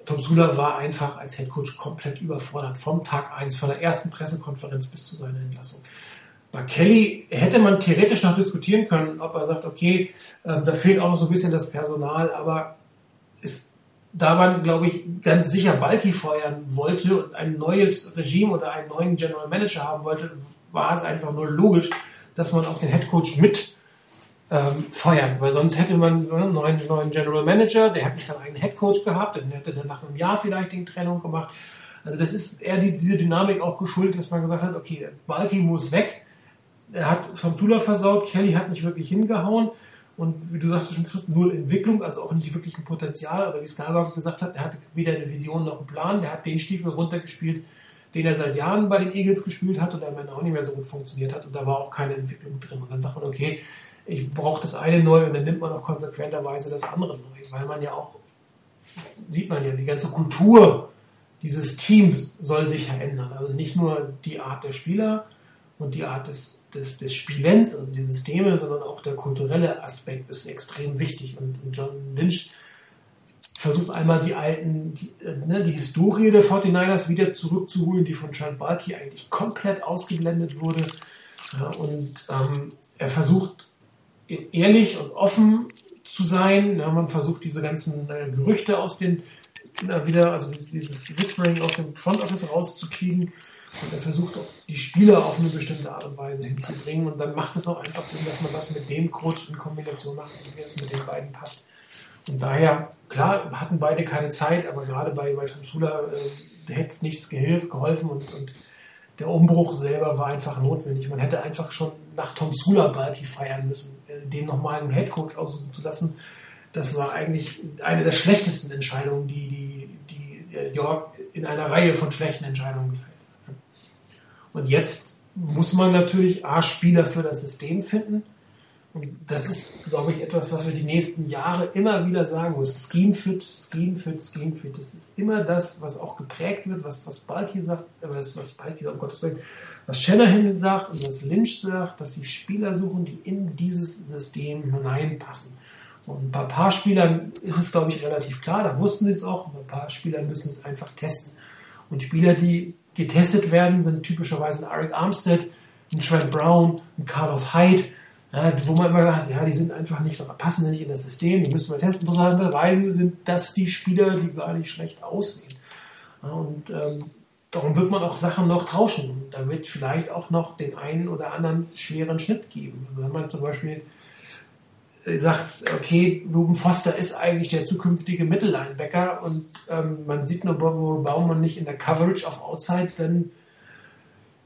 Speaker 1: Tom Sula war einfach als Headcoach komplett überfordert, vom Tag eins, von der ersten Pressekonferenz bis zu seiner Entlassung. Bei Kelly hätte man theoretisch noch diskutieren können, ob er sagt, okay, äh, da fehlt auch noch so ein bisschen das Personal, aber ist, da man, glaube ich, ganz sicher Balki feuern wollte und ein neues Regime oder einen neuen General Manager haben wollte, war es einfach nur logisch, dass man auch den Headcoach mit ähm, feuern, weil sonst hätte man einen neuen, neuen General Manager, der hätte seinen eigenen Headcoach gehabt, dann hätte dann nach einem Jahr vielleicht die Trennung gemacht. Also das ist eher die, diese Dynamik auch geschuldet, dass man gesagt hat, okay, Balki muss weg, er hat vom Tula versaut, Kelly hat nicht wirklich hingehauen. Und wie du sagst schon, Chris, null Entwicklung, also auch nicht wirklich ein Potenzial, aber wie Skywalker gesagt hat, er hatte weder eine Vision noch einen Plan, der hat den Stiefel runtergespielt, den er seit Jahren bei den Eagles gespielt hat und Ende auch nicht mehr so gut funktioniert hat. Und da war auch keine Entwicklung drin. Und dann sagt man, okay, ich brauche das eine neu und dann nimmt man auch konsequenterweise das andere neu, weil man ja auch, sieht man ja, die ganze Kultur dieses Teams soll sich ja ändern. Also nicht nur die Art der Spieler und die Art des, des, des Spielens, also die Systeme, sondern auch der kulturelle Aspekt ist extrem wichtig. Und John Lynch versucht einmal die alten, die, äh, ne, die Historie der 49ers wieder zurückzuholen, die von Trent Balky eigentlich komplett ausgeblendet wurde. Ja, und ähm, er versucht ehrlich und offen zu sein. Ja, man versucht diese ganzen äh, Gerüchte aus den wieder, also dieses Whispering aus dem Front Office rauszukriegen. Und er versucht auch die Spieler auf eine bestimmte Art und Weise hinzubringen. Und dann macht es auch einfach Sinn, dass man das mit dem Coach in Kombination macht, wie es mit den beiden passt. Und daher, klar, hatten beide keine Zeit, aber gerade bei, bei Tamsula äh, hätte es nichts geholfen und, und der Umbruch selber war einfach notwendig. Man hätte einfach schon nach Tom Sula Balki feiern müssen, äh, den nochmal einen Headcoach aussuchen zu lassen. Das war eigentlich eine der schlechtesten Entscheidungen, die, die York in einer Reihe von schlechten Entscheidungen gefällt. Und jetzt muss man natürlich A, Spieler für das System finden. Und das ist, glaube ich, etwas, was wir die nächsten Jahre immer wieder sagen müssen. Scheme fit, Scheme fit, Scheme fit. Das ist immer das, was auch geprägt wird, was, was Balki sagt, äh, was, was Balki sagt, um Gottes Willen, was Shanahan sagt und was Lynch sagt, dass die Spieler suchen, die in dieses System hineinpassen. So, und bei ein paar Spielern ist es, glaube ich, relativ klar, da wussten sie es auch, bei ein paar Spielern müssen es einfach testen. Und Spieler, die getestet werden, sind typischerweise ein Eric Armstead, ein Trent Brown, ein Carlos Hyde, ja, wo man immer sagt, ja, die sind einfach nicht, passen nicht in das System, die müssen wir testen. Interessanterweise sind das die Spieler, die gar nicht schlecht aussehen. Ja, und ähm, darum wird man auch Sachen noch tauschen. Da wird vielleicht auch noch den einen oder anderen schweren Schnitt geben. Also wenn man zum Beispiel sagt, okay, Ruben Foster ist eigentlich der zukünftige Mittellinebacker und ähm, man sieht nur Baumann nicht in der Coverage auf Outside, dann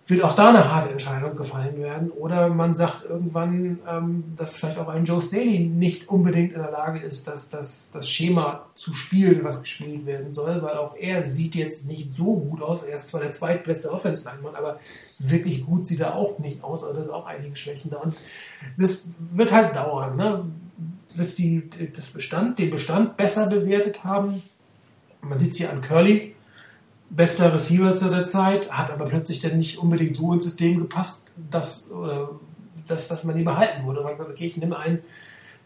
Speaker 1: wird auch da eine harte Entscheidung gefallen werden. Oder man sagt irgendwann, ähm, dass vielleicht auch ein Joe Staley nicht unbedingt in der Lage ist, das, das, das Schema zu spielen, was gespielt werden soll, weil auch er sieht jetzt nicht so gut aus. Er ist zwar der zweitbeste Offense-Linemann, aber wirklich gut sieht er auch nicht aus. Also da sind auch einige Schwächen da. Und das wird halt dauern, ne? bis die das Bestand, den Bestand besser bewertet haben. Man sieht hier an Curly, bester Receiver zu der Zeit, hat aber plötzlich dann nicht unbedingt so ins System gepasst, dass, oder, dass, dass man ihn behalten würde. Man sagt, okay, ich nehme einen,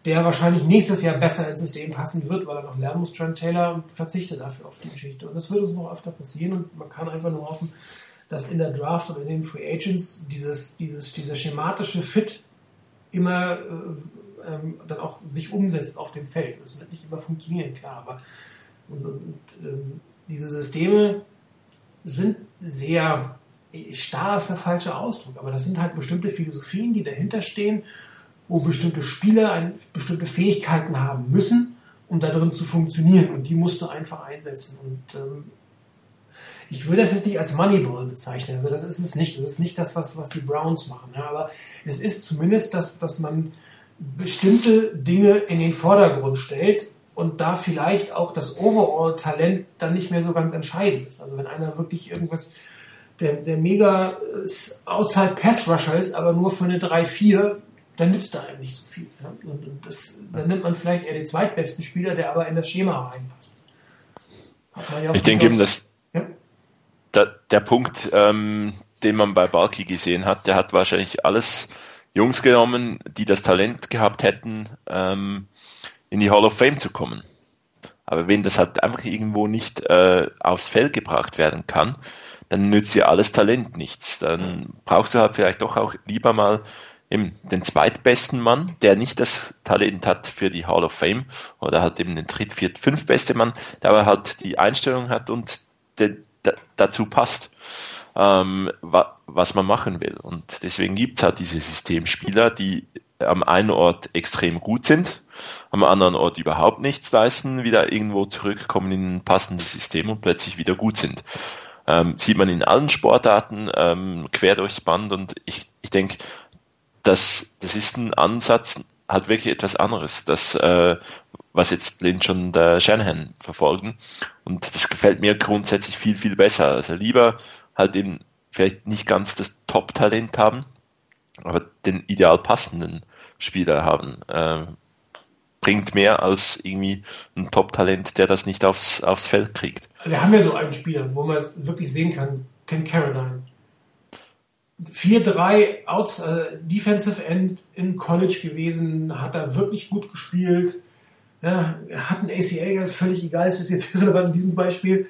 Speaker 1: der wahrscheinlich nächstes Jahr besser ins System passen wird, weil er noch lernen muss, Trent Taylor, und verzichte dafür auf die Geschichte. Und das wird uns noch öfter passieren und man kann einfach nur hoffen, dass in der Draft und in den Free Agents dieses, dieses, dieser schematische Fit immer äh, ähm, dann auch sich umsetzt auf dem Feld. Das wird nicht immer funktionieren, klar, aber und, und, ähm, diese Systeme sind sehr starr ist der falsche Ausdruck, aber das sind halt bestimmte Philosophien, die dahinter stehen, wo bestimmte Spieler ein, bestimmte Fähigkeiten haben müssen, um da drin zu funktionieren. Und die musst du einfach einsetzen. Und ähm, ich würde das jetzt nicht als Moneyball bezeichnen. Also das ist es nicht. Das ist nicht das, was, was die Browns machen. Ja, aber es ist zumindest, dass, dass man bestimmte Dinge in den Vordergrund stellt und da vielleicht auch das Overall-Talent dann nicht mehr so ganz entscheidend ist. Also wenn einer wirklich irgendwas, der, der mega äh, Outside Pass Rusher ist, aber nur für eine 3-4, dann nützt er einem nicht so viel. Ja? Und, und das, dann nimmt man vielleicht eher den zweitbesten Spieler, der aber in das Schema reinpasst.
Speaker 3: Ja ich denke eben, dass ja? der, der Punkt, ähm, den man bei Balki gesehen hat, der hat wahrscheinlich alles Jungs genommen, die das Talent gehabt hätten, ähm, in die Hall of Fame zu kommen. Aber wenn das halt einfach irgendwo nicht äh, aufs Feld gebracht werden kann, dann nützt ja alles Talent nichts. Dann brauchst du halt vielleicht doch auch lieber mal eben den zweitbesten Mann, der nicht das Talent hat für die Hall of Fame oder halt eben den dritt, viert, fünf beste Mann, der aber halt die Einstellung hat und den, dazu passt ähm, wa was man machen will. Und deswegen gibt es halt diese Systemspieler, die am einen Ort extrem gut sind, am anderen Ort überhaupt nichts leisten, wieder irgendwo zurückkommen in ein passendes System und plötzlich wieder gut sind. Ähm, sieht man in allen Sportarten ähm, quer durchs Band und ich, ich denke, das, das ist ein Ansatz, halt wirklich etwas anderes, das, äh, was jetzt Lynch und äh, Shanahan verfolgen. Und das gefällt mir grundsätzlich viel, viel besser. Also lieber halt eben vielleicht nicht ganz das Top-Talent haben, aber den ideal passenden Spieler haben. Äh, bringt mehr als irgendwie ein Top-Talent, der das nicht aufs, aufs Feld kriegt.
Speaker 1: Wir haben ja so einen Spieler, wo man es wirklich sehen kann, Tim Caroline. 4-3 Outs, äh, Defensive End in College gewesen, hat er wirklich gut gespielt. Ja, hat ein ACA, völlig egal, ist jetzt relevant in diesem Beispiel.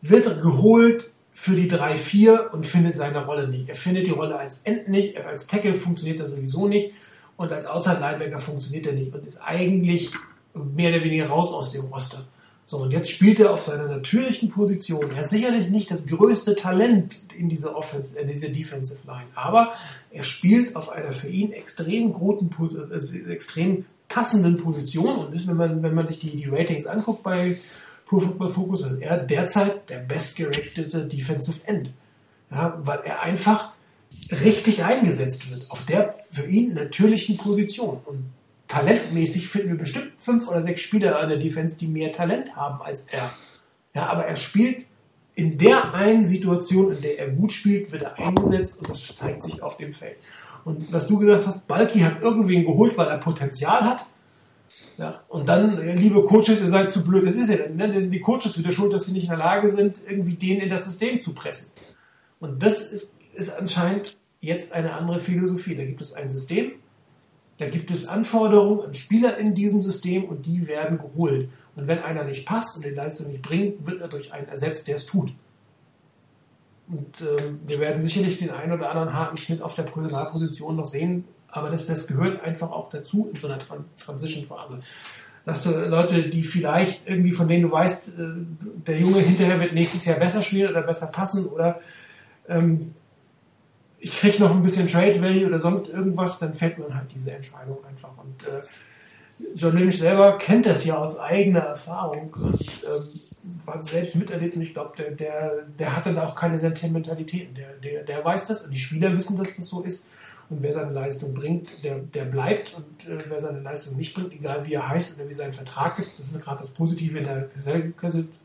Speaker 1: Wird geholt, für die 3-4 und findet seine Rolle nicht. Er findet die Rolle als End nicht, als Tackle funktioniert er sowieso nicht und als Outside Linebacker funktioniert er nicht und ist eigentlich mehr oder weniger raus aus dem Roster. So, und jetzt spielt er auf seiner natürlichen Position. Er ist sicherlich nicht das größte Talent in dieser Offense, in dieser Defensive Line, aber er spielt auf einer für ihn extrem guten, äh, extrem passenden Position und ist, wenn man, wenn man sich die, die Ratings anguckt bei Pro Football Focus ist er derzeit der bestgeraktete Defensive End. Ja, weil er einfach richtig eingesetzt wird auf der für ihn natürlichen Position. Und talentmäßig finden wir bestimmt fünf oder sechs Spieler an der Defense, die mehr Talent haben als er. Ja, aber er spielt in der einen Situation, in der er gut spielt, wird er eingesetzt und das zeigt sich auf dem Feld. Und was du gesagt hast, Balki hat irgendwen geholt, weil er Potenzial hat. Ja, und dann, liebe Coaches, ihr seid zu blöd. Das ist ja ne? sind die Coaches wieder schuld, dass sie nicht in der Lage sind, irgendwie den in das System zu pressen. Und das ist, ist anscheinend jetzt eine andere Philosophie. Da gibt es ein System, da gibt es Anforderungen an Spieler in diesem System und die werden geholt. Und wenn einer nicht passt und die Leistung nicht bringt, wird er durch einen ersetzt, der es tut. Und äh, wir werden sicherlich den einen oder anderen harten Schnitt auf der Personalposition noch sehen, aber das, das gehört einfach auch dazu in so einer Transition-Phase. Dass du Leute, die vielleicht irgendwie von denen du weißt, äh, der Junge hinterher wird nächstes Jahr besser spielen oder besser passen oder ähm, ich kriege noch ein bisschen Trade Value oder sonst irgendwas, dann fällt man halt diese Entscheidung einfach. Und äh, John Lynch selber kennt das ja aus eigener Erfahrung und ähm, war selbst miterlebt und ich glaube, der, der, der hat dann auch keine Sentimentalitäten. Der, der, der weiß das und die Spieler wissen, dass das so ist. Und wer seine Leistung bringt, der, der bleibt. Und äh, wer seine Leistung nicht bringt, egal wie er heißt oder wie sein Vertrag ist, das ist gerade das Positive in der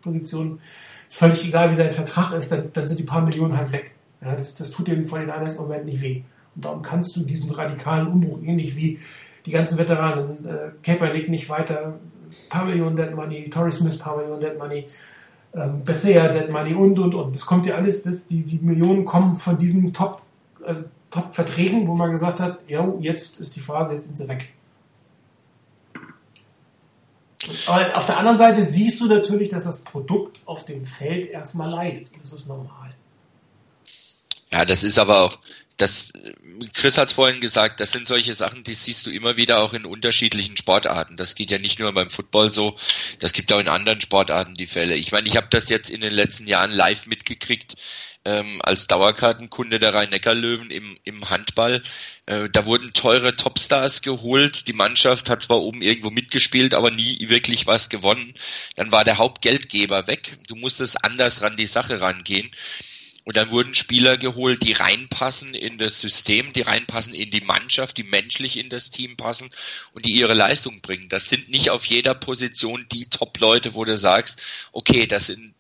Speaker 1: Position, ist völlig egal, wie sein Vertrag ist, dann, dann sind die paar Millionen halt weg. Ja, das, das tut den anderen im Moment nicht weh. Und darum kannst du diesen radikalen Umbruch ähnlich wie die ganzen Veteranen, äh, Kaepernick nicht weiter, paar Dead Money, Torrey Smith paar Dead Money, ähm, Bethea Dead Money und und und. Das kommt ja alles, das, die, die Millionen kommen von diesen Top, also Top-Verträgen, wo man gesagt hat, ja, jetzt ist die Phase, jetzt sind sie weg. Aber auf der anderen Seite siehst du natürlich, dass das Produkt auf dem Feld erstmal leidet. Das ist normal.
Speaker 2: Ja, das ist aber auch, das, Chris hat es vorhin gesagt, das sind solche Sachen, die siehst du immer wieder auch in unterschiedlichen Sportarten. Das geht ja nicht nur beim Football so, das gibt auch in anderen Sportarten die Fälle. Ich meine, ich habe das jetzt in den letzten Jahren live mitgekriegt, ähm, als Dauerkartenkunde der Rhein-Neckar-Löwen im, im Handball. Äh, da wurden teure Topstars geholt. Die Mannschaft hat zwar oben irgendwo mitgespielt, aber nie wirklich was gewonnen. Dann war der Hauptgeldgeber weg. Du musstest anders ran die Sache rangehen. Und dann wurden Spieler geholt, die reinpassen in das System, die reinpassen in die Mannschaft, die menschlich in das Team passen und die ihre Leistung bringen. Das sind nicht auf jeder Position die Top-Leute, wo du sagst, okay, das sind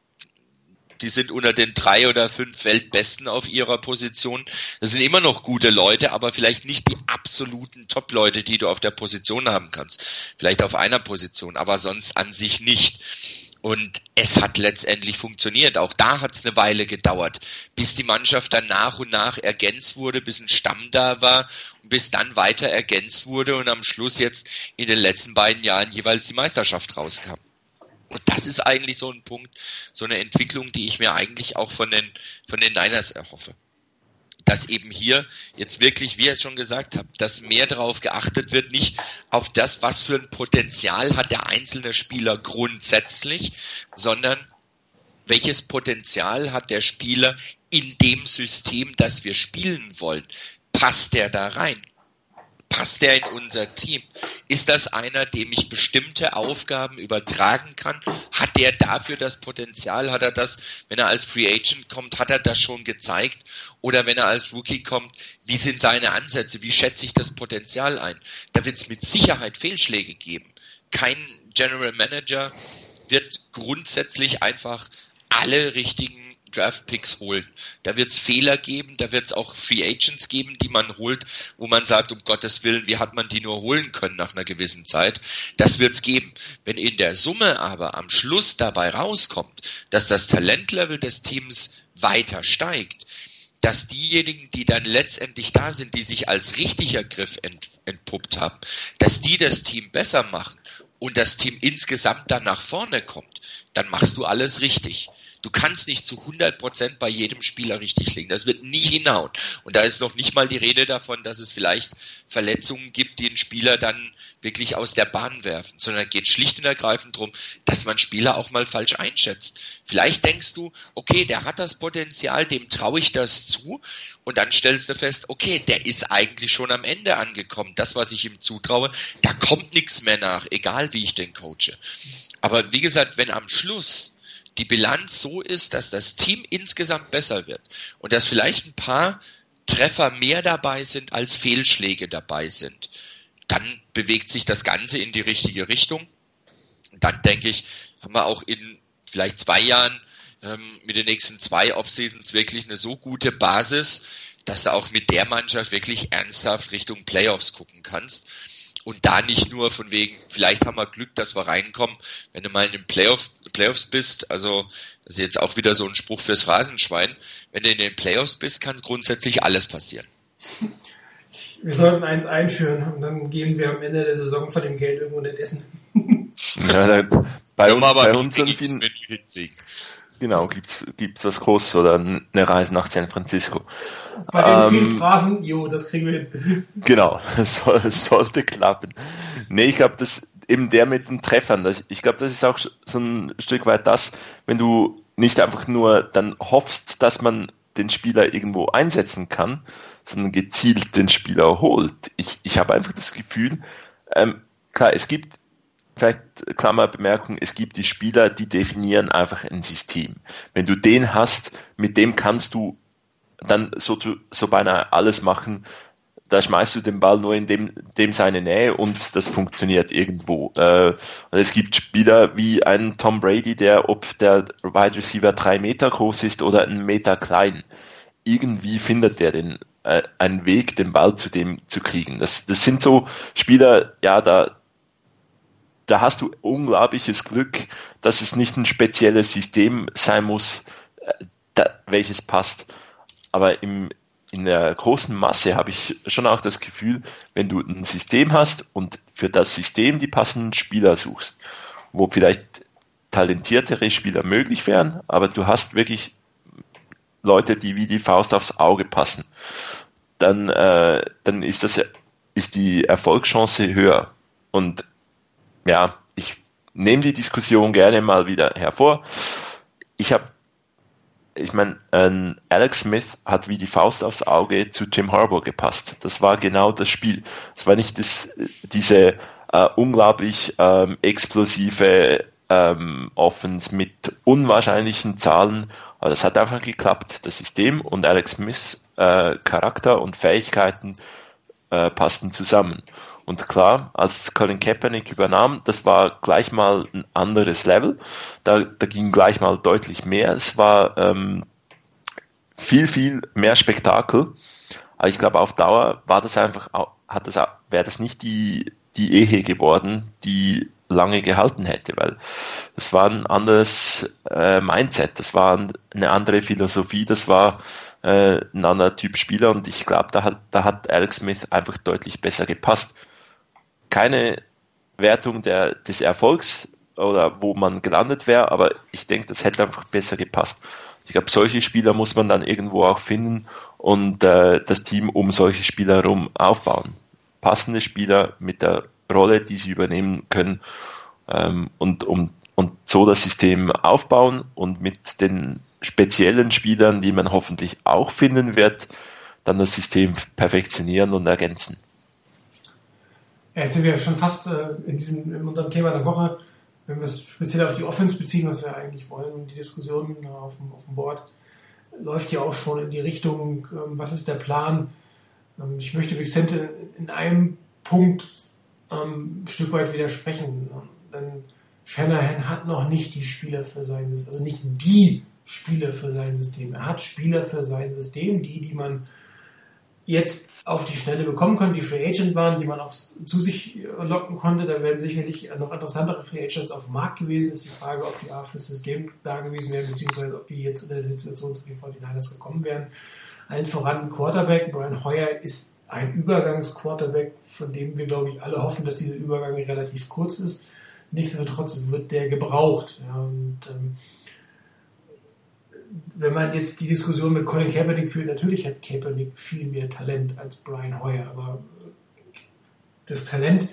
Speaker 2: die sind unter den drei oder fünf Weltbesten auf ihrer Position. Das sind immer noch gute Leute, aber vielleicht nicht die absoluten Top-Leute, die du auf der Position haben kannst. Vielleicht auf einer Position, aber sonst an sich nicht. Und es hat letztendlich funktioniert. Auch da hat es eine Weile gedauert, bis die Mannschaft dann nach und nach ergänzt wurde, bis ein Stamm da war und bis dann weiter ergänzt wurde und am Schluss jetzt in den letzten beiden Jahren jeweils die Meisterschaft rauskam. Und das ist eigentlich so ein Punkt, so eine Entwicklung, die ich mir eigentlich auch von den, von den Niners erhoffe dass eben hier jetzt wirklich, wie ihr es schon gesagt habt, dass mehr darauf geachtet wird, nicht auf das, was für ein Potenzial hat der einzelne Spieler grundsätzlich, sondern welches Potenzial hat der Spieler in dem System, das wir spielen wollen? Passt der da rein? Passt der in unser Team? Ist das einer, dem ich bestimmte Aufgaben übertragen kann? Hat der dafür das Potenzial? Hat er das, wenn er als Free Agent kommt, hat er das schon gezeigt? Oder wenn er als Rookie kommt, wie sind seine Ansätze? Wie schätze ich das Potenzial ein? Da wird es mit Sicherheit Fehlschläge geben. Kein General Manager wird grundsätzlich einfach alle richtigen Draft-Picks holen. Da wird es Fehler geben, da wird es auch Free Agents geben, die man holt, wo man sagt, um Gottes Willen, wie hat man die nur holen können nach einer gewissen Zeit. Das wird es geben. Wenn in der Summe aber am Schluss dabei rauskommt, dass das Talentlevel des Teams weiter steigt, dass diejenigen, die dann letztendlich da sind, die sich als richtiger Griff ent, entpuppt haben, dass die das Team besser machen und das Team insgesamt dann nach vorne kommt, dann machst du alles richtig. Du kannst nicht zu 100 Prozent bei jedem Spieler richtig liegen. Das wird nie hinhauen. Und da ist noch nicht mal die Rede davon, dass es vielleicht Verletzungen gibt, die einen Spieler dann wirklich aus der Bahn werfen, sondern geht schlicht und ergreifend darum, dass man Spieler auch mal falsch einschätzt. Vielleicht denkst du, okay, der hat das Potenzial, dem traue ich das zu. Und dann stellst du fest, okay, der ist eigentlich schon am Ende angekommen. Das, was ich ihm zutraue, da kommt nichts mehr nach, egal wie ich den coache. Aber wie gesagt, wenn am Schluss die Bilanz so ist, dass das Team insgesamt besser wird und dass vielleicht ein paar Treffer mehr dabei sind, als Fehlschläge dabei sind, dann bewegt sich das Ganze in die richtige Richtung. Und dann denke ich, haben wir auch in vielleicht zwei Jahren ähm, mit den nächsten zwei Offseasons wirklich eine so gute Basis, dass du auch mit der Mannschaft wirklich ernsthaft Richtung Playoffs gucken kannst. Und da nicht nur von wegen, vielleicht haben wir Glück, dass wir reinkommen, wenn du mal in den Playoff, Playoffs bist, also das ist jetzt auch wieder so ein Spruch fürs Rasenschwein, wenn du in den Playoffs bist, kann grundsätzlich alles passieren.
Speaker 1: Wir sollten eins einführen und dann gehen wir am Ende der Saison von dem Geld irgendwo nicht essen.
Speaker 3: ja, bei, uns, bei uns irgendwie Genau, gibt's, gibt's was Großes oder eine Reise nach San Francisco.
Speaker 1: Bei den ähm, vielen Phrasen, jo, das kriegen wir hin.
Speaker 3: Genau, es, soll, es sollte klappen. Nee, ich glaube, das eben der mit den Treffern, das, ich glaube, das ist auch so ein Stück weit das, wenn du nicht einfach nur dann hoffst, dass man den Spieler irgendwo einsetzen kann, sondern gezielt den Spieler holt. Ich, ich habe einfach das Gefühl, ähm, klar, es gibt vielleicht Klammerbemerkung, es gibt die Spieler, die definieren einfach ein System. Wenn du den hast, mit dem kannst du dann so, so beinahe alles machen, da schmeißt du den Ball nur in dem, dem seine Nähe und das funktioniert irgendwo. Äh, und es gibt Spieler wie ein Tom Brady, der, ob der Wide Receiver drei Meter groß ist oder einen Meter klein, irgendwie findet der den, äh, einen Weg, den Ball zu dem zu kriegen. Das, das sind so Spieler, ja, da, da hast du unglaubliches Glück, dass es nicht ein spezielles System sein muss, äh, da, welches passt. Aber im, in der großen Masse habe ich schon auch das Gefühl, wenn du ein System hast und für das System die passenden Spieler suchst, wo vielleicht talentiertere Spieler möglich wären, aber du hast wirklich Leute, die wie die Faust aufs Auge passen, dann, äh, dann ist das ist die Erfolgschance höher. Und ja, ich nehme die Diskussion gerne mal wieder hervor. Ich habe, ich meine, äh, Alex Smith hat wie die Faust aufs Auge zu Jim Harbour gepasst. Das war genau das Spiel. Es war nicht das, diese äh, unglaublich ähm, explosive ähm, Offense mit unwahrscheinlichen Zahlen, aber das hat einfach geklappt. Das System und Alex Smiths äh, Charakter und Fähigkeiten äh, passten zusammen. Und klar, als Colin Kaepernick übernahm, das war gleich mal ein anderes Level. Da, da ging gleich mal deutlich mehr. Es war ähm, viel, viel mehr Spektakel. Aber ich glaube, auf Dauer war das einfach, hat das, wäre das nicht die, die Ehe geworden, die lange gehalten hätte, weil das war ein anderes äh, Mindset, das war eine andere Philosophie, das war äh, ein anderer Typ Spieler und ich glaube, da hat, da hat Alex Smith einfach deutlich besser gepasst keine Wertung der, des Erfolgs oder wo man gelandet wäre, aber ich denke, das hätte einfach besser gepasst. Ich glaube, solche Spieler muss man dann irgendwo auch finden und äh, das Team um solche Spieler herum aufbauen. Passende Spieler mit der Rolle, die sie übernehmen können ähm, und, um, und so das System aufbauen und mit den speziellen Spielern, die man hoffentlich auch finden wird, dann das System perfektionieren und ergänzen.
Speaker 1: Jetzt sind wir schon fast äh, in, diesem, in unserem Thema der Woche, wenn wir es speziell auf die Offense beziehen, was wir eigentlich wollen, die Diskussion äh, auf dem, auf dem Board läuft ja auch schon in die Richtung, ähm, was ist der Plan? Ähm, ich möchte Vicente in einem Punkt ähm, ein Stück weit widersprechen. Denn Shanahan hat noch nicht die Spieler für sein System, also nicht die Spieler für sein System. Er hat Spieler für sein System, die, die man jetzt auf die Schnelle bekommen können, die Free Agent waren, die man auch zu sich locken konnte. Da werden sicherlich noch interessantere Free Agents auf dem Markt gewesen. Ist die Frage, ob die A fürs System da gewesen wären, beziehungsweise ob die jetzt in der Situation zu den 49ers gekommen wären. Allen voran Quarterback. Brian Hoyer ist ein Übergangsquarterback, von dem wir, glaube ich, alle hoffen, dass dieser Übergang relativ kurz ist. Nichtsdestotrotz wird der gebraucht. Ja, und, ähm, wenn man jetzt die Diskussion mit Colin Kaepernick führt, natürlich hat Kaepernick viel mehr Talent als Brian Hoyer, aber das Talent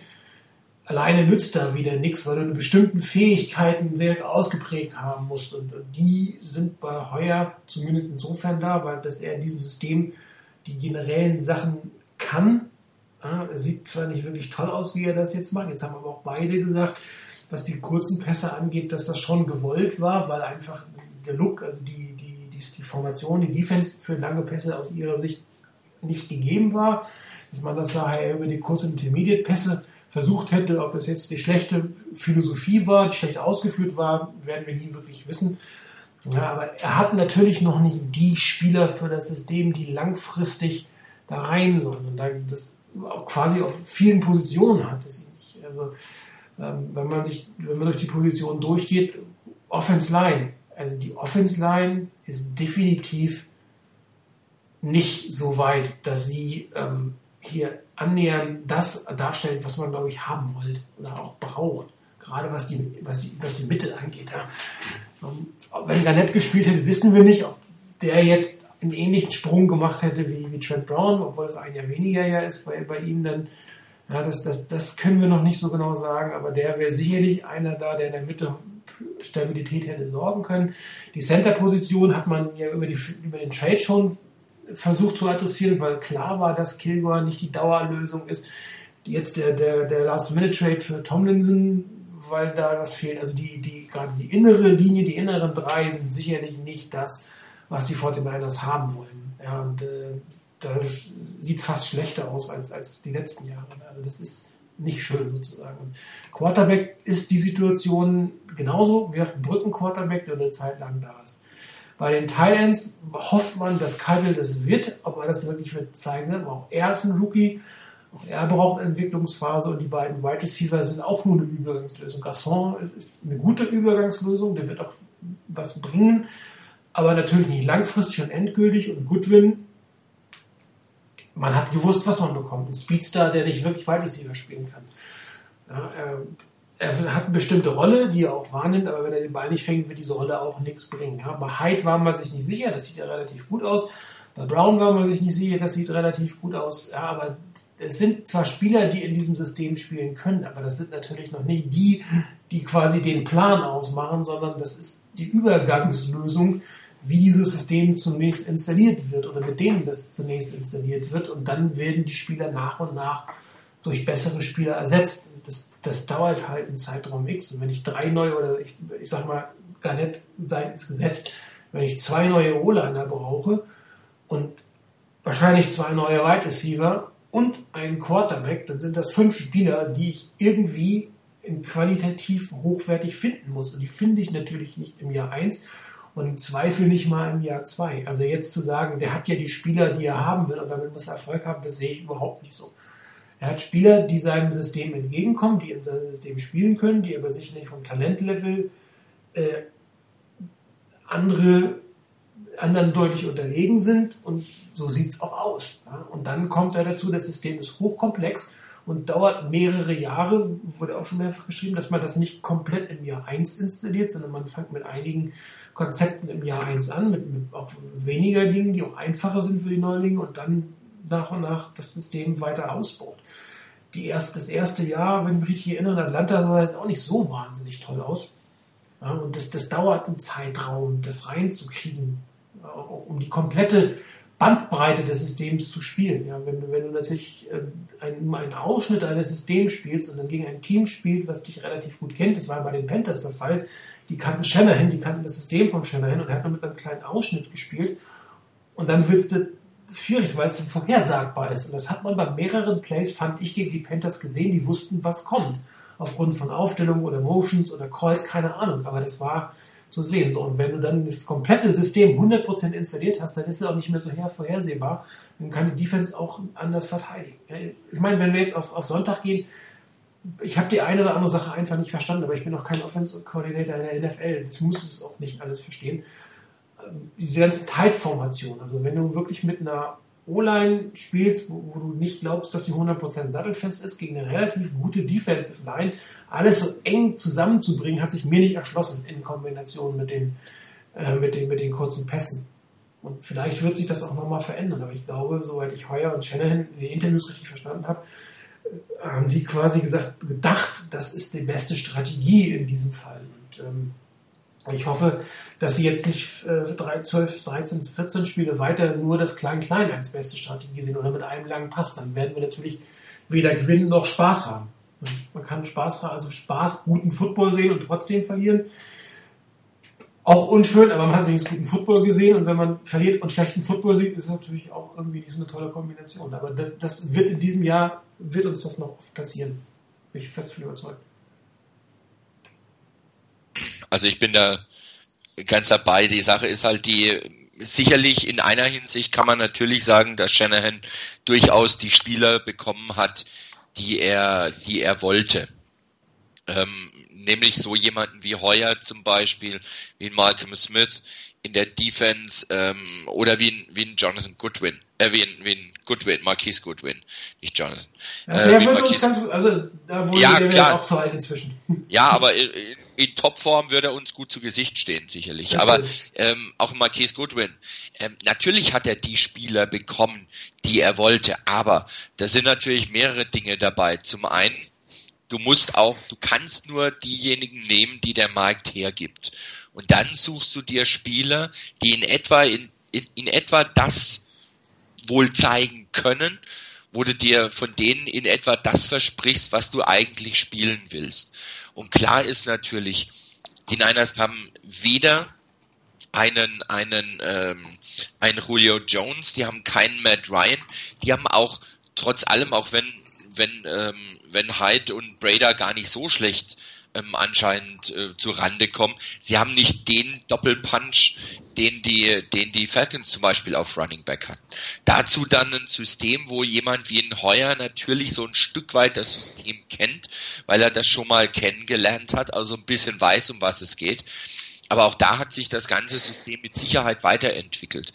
Speaker 1: alleine nützt da wieder nichts, weil du bestimmten Fähigkeiten sehr ausgeprägt haben musst und, die sind bei Hoyer zumindest insofern da, weil dass er in diesem System die generellen Sachen kann. er sieht zwar nicht wirklich toll aus, wie er das jetzt macht, jetzt haben aber auch beide gesagt, was die kurzen Pässe angeht, dass das schon gewollt war, weil einfach der Look, also die, die, die, Formation, die Defense für lange Pässe aus ihrer Sicht nicht gegeben war. Dass man das nachher über die kurzen Intermediate-Pässe versucht hätte, ob das jetzt die schlechte Philosophie war, die schlecht ausgeführt war, werden wir nie wirklich wissen. Ja, aber er hat natürlich noch nicht die Spieler für das System, die langfristig da rein sollen. Und da das auch quasi auf vielen Positionen hat es ihn nicht. Also ähm, wenn man sich, wenn man durch die Position durchgeht, Offense Line. Also die Offense Line ist definitiv nicht so weit, dass sie ähm, hier annähernd das darstellt, was man, glaube ich, haben wollte oder auch braucht. Gerade was die, was die, was die Mitte angeht. Ja. Ähm, wenn Garnett gespielt hätte, wissen wir nicht, ob der jetzt einen ähnlichen Sprung gemacht hätte wie, wie Trent Brown, obwohl es ein Jahr weniger ja ist bei, bei ihm dann. Ja, das, das, das können wir noch nicht so genau sagen, aber der wäre sicherlich einer da, der in der Mitte Stabilität hätte sorgen können. Die Center-Position hat man ja über, die, über den Trade schon versucht zu adressieren, weil klar war, dass Kilgore nicht die Dauerlösung ist. Jetzt der, der, der Last-Minute-Trade für Tomlinson, weil da was fehlt. Also die, die, gerade die innere Linie, die inneren drei sind sicherlich nicht das, was die 49ers haben wollen. Ja, und äh, das sieht fast schlechter aus als, als die letzten Jahre. Also das ist nicht schön sozusagen. Und Quarterback ist die Situation genauso wie ein Brücken-Quarterback, der eine Zeit lang da ist. Bei den Titans hofft man, dass Keitel das wird, ob er das wirklich wird zeigen wird. Auch er ist ein Rookie, auch er braucht Entwicklungsphase und die beiden Wide Receiver sind auch nur eine Übergangslösung. Garçon ist eine gute Übergangslösung, der wird auch was bringen, aber natürlich nicht langfristig und endgültig. Und Goodwin, man hat gewusst, was man bekommt. Ein Speedster, der nicht wirklich Wide Receiver spielen kann. Ja, er er hat eine bestimmte Rolle, die er auch wahrnimmt, aber wenn er den Ball nicht fängt, wird diese Rolle auch nichts bringen. Ja, bei Hyde war man sich nicht sicher, das sieht ja relativ gut aus. Bei Brown war man sich nicht sicher, das sieht relativ gut aus. Ja, aber es sind zwar Spieler, die in diesem System spielen können, aber das sind natürlich noch nicht die, die quasi den Plan ausmachen, sondern das ist die Übergangslösung, wie dieses System zunächst installiert wird oder mit denen das zunächst installiert wird und dann werden die Spieler nach und nach durch bessere Spieler ersetzt. Das, das dauert halt einen Zeitraum X. Und wenn ich drei neue oder ich, ich sag mal, gar nicht ins Gesetz, wenn ich zwei neue O-Liner brauche und wahrscheinlich zwei neue Wide Receiver und einen Quarterback, dann sind das fünf Spieler, die ich irgendwie in qualitativ hochwertig finden muss. Und die finde ich natürlich nicht im Jahr eins und im Zweifel nicht mal im Jahr zwei. Also jetzt zu sagen, der hat ja die Spieler, die er haben will und damit muss er Erfolg haben, das sehe ich überhaupt nicht so. Er hat Spieler, die seinem System entgegenkommen, die in seinem System spielen können, die aber sicherlich vom Talentlevel äh, andere, anderen deutlich unterlegen sind und so sieht es auch aus. Ja? Und dann kommt er dazu, das System ist hochkomplex und dauert mehrere Jahre, wurde auch schon mehrfach geschrieben, dass man das nicht komplett im Jahr 1 installiert, sondern man fängt mit einigen Konzepten im Jahr 1 an, mit, mit auch weniger Dingen, die auch einfacher sind für die Neulinge und dann nach und nach das System weiter ausbaut. Die erst, das erste Jahr, wenn ich mich richtig erinnere, in Atlanta sah es auch nicht so wahnsinnig toll aus. Ja, und das, das dauert einen Zeitraum, das reinzukriegen, um die komplette Bandbreite des Systems zu spielen. Ja, wenn, wenn du natürlich äh, einen, einen Ausschnitt eines Systems spielst und dann gegen ein Team spielst, was dich relativ gut kennt, das war bei den Panthers der Fall, die kannten Shanahan, die kannten das System von Shanahan und er hat nur mit einem kleinen Ausschnitt gespielt und dann willst du schwierig, weil es vorhersagbar ist. Und das hat man bei mehreren Plays, fand ich, gegen die Panthers gesehen, die wussten, was kommt. Aufgrund von Aufstellungen oder Motions oder Calls, keine Ahnung. Aber das war zu sehen. So, und wenn du dann das komplette System 100% installiert hast, dann ist es auch nicht mehr so vorhersehbar. Dann kann die Defense auch anders verteidigen. Ich meine, wenn wir jetzt auf, auf Sonntag gehen, ich habe die eine oder andere Sache einfach nicht verstanden, aber ich bin auch kein Offensive Coordinator in der NFL. Das muss es auch nicht alles verstehen diese ganze Tight-Formation, also wenn du wirklich mit einer O-Line spielst, wo, wo, du nicht glaubst, dass sie 100% sattelfest ist, gegen eine relativ gute Defensive Line, alles so eng zusammenzubringen, hat sich mir nicht erschlossen in Kombination mit den, äh, mit den, mit den kurzen Pässen. Und vielleicht wird sich das auch nochmal verändern, aber ich glaube, soweit ich Heuer und Shanahan in den Interviews richtig verstanden habe, äh, haben die quasi gesagt, gedacht, das ist die beste Strategie in diesem Fall. Und ähm, ich hoffe, dass sie jetzt nicht äh, 12, 13, 14 Spiele weiter nur das Klein-Klein als beste Strategie sehen oder mit einem langen Pass. Dann werden wir natürlich weder gewinnen noch Spaß haben. Man kann Spaß haben, also Spaß, guten Football sehen und trotzdem verlieren. Auch unschön, aber man hat wenigstens guten Football gesehen und wenn man verliert und schlechten Football sieht, ist natürlich auch irgendwie nicht so eine tolle Kombination. Aber das, das wird in diesem Jahr, wird uns das noch oft passieren. Bin ich fest von überzeugt.
Speaker 2: Also ich bin da ganz dabei. Die Sache ist halt die, sicherlich in einer Hinsicht kann man natürlich sagen, dass Shanahan durchaus die Spieler bekommen hat, die er, die er wollte. Ähm, nämlich so jemanden wie Heuer zum Beispiel, wie Malcolm Smith in der Defense ähm, oder wie ein, wie ein Jonathan Goodwin, äh, wie ein, wie ein Goodwin, Marquise Goodwin, nicht Jonathan.
Speaker 1: Ja, der äh, würde uns ganz, also da wurde
Speaker 2: ja,
Speaker 1: der
Speaker 2: klar.
Speaker 1: auch zu alt inzwischen.
Speaker 2: Ja, aber in, in Topform würde er uns gut zu Gesicht stehen, sicherlich. Aber ähm, auch Marquise Goodwin. Ähm, natürlich hat er die Spieler bekommen, die er wollte, aber da sind natürlich mehrere Dinge dabei. Zum einen du musst auch, du kannst nur diejenigen nehmen, die der Markt hergibt. Und dann suchst du dir Spieler, die in etwa in, in, in etwa das wohl zeigen können, wo du dir von denen in etwa das versprichst, was du eigentlich spielen willst. Und klar ist natürlich, die Niners haben weder einen einen ähm, einen Julio Jones, die haben keinen Matt Ryan, die haben auch trotz allem, auch wenn wenn, ähm, wenn Hyde und Brader gar nicht so schlecht ähm, anscheinend äh, zu Rande kommen. Sie haben nicht den Doppelpunch, den die, den die Falcons zum Beispiel auf Running Back hatten. Dazu dann ein System, wo jemand wie ein Heuer natürlich so ein Stück weit das System kennt, weil er das schon mal kennengelernt hat, also ein bisschen weiß, um was es geht. Aber auch da hat sich das ganze System mit Sicherheit weiterentwickelt.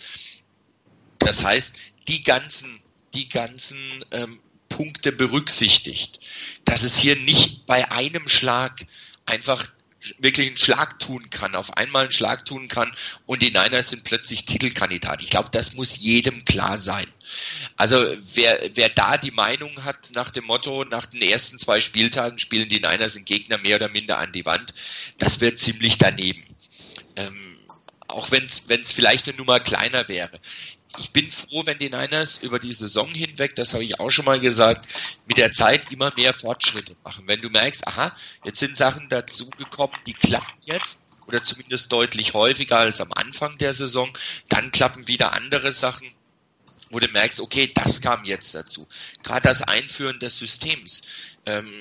Speaker 2: Das heißt, die ganzen, die ganzen ähm, Punkte berücksichtigt, dass es hier nicht bei einem Schlag einfach wirklich einen Schlag tun kann, auf einmal einen Schlag tun kann und die Niners sind plötzlich Titelkandidat. Ich glaube, das muss jedem klar sein. Also wer, wer da die Meinung hat nach dem Motto, nach den ersten zwei Spieltagen spielen die Niners den Gegner mehr oder minder an die Wand, das wird ziemlich daneben. Ähm, auch wenn es vielleicht eine Nummer kleiner wäre ich bin froh, wenn die Niners über die Saison hinweg, das habe ich auch schon mal gesagt, mit der Zeit immer mehr Fortschritte machen. Wenn du merkst, aha, jetzt sind Sachen dazugekommen, die klappen jetzt oder zumindest deutlich häufiger als am Anfang der Saison, dann klappen wieder andere Sachen, wo du merkst, okay, das kam jetzt dazu. Gerade das Einführen des Systems. Ähm,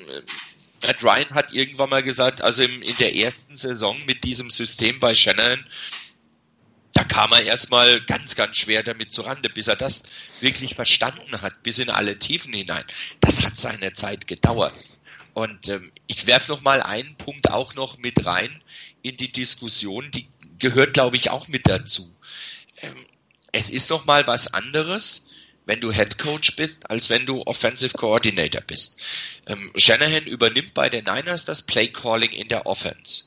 Speaker 2: Matt Ryan hat irgendwann mal gesagt, also im, in der ersten Saison mit diesem System bei Shannon, da kam er erstmal ganz, ganz schwer damit zurande, bis er das wirklich verstanden hat, bis in alle Tiefen hinein. Das hat seine Zeit gedauert. Und ähm, ich werfe noch mal einen Punkt auch noch mit rein in die Diskussion, die gehört, glaube ich, auch mit dazu. Ähm, es ist noch mal was anderes, wenn du Head Coach bist, als wenn du Offensive Coordinator bist. Ähm, Shanahan übernimmt bei den Niners das Play Calling in der Offense.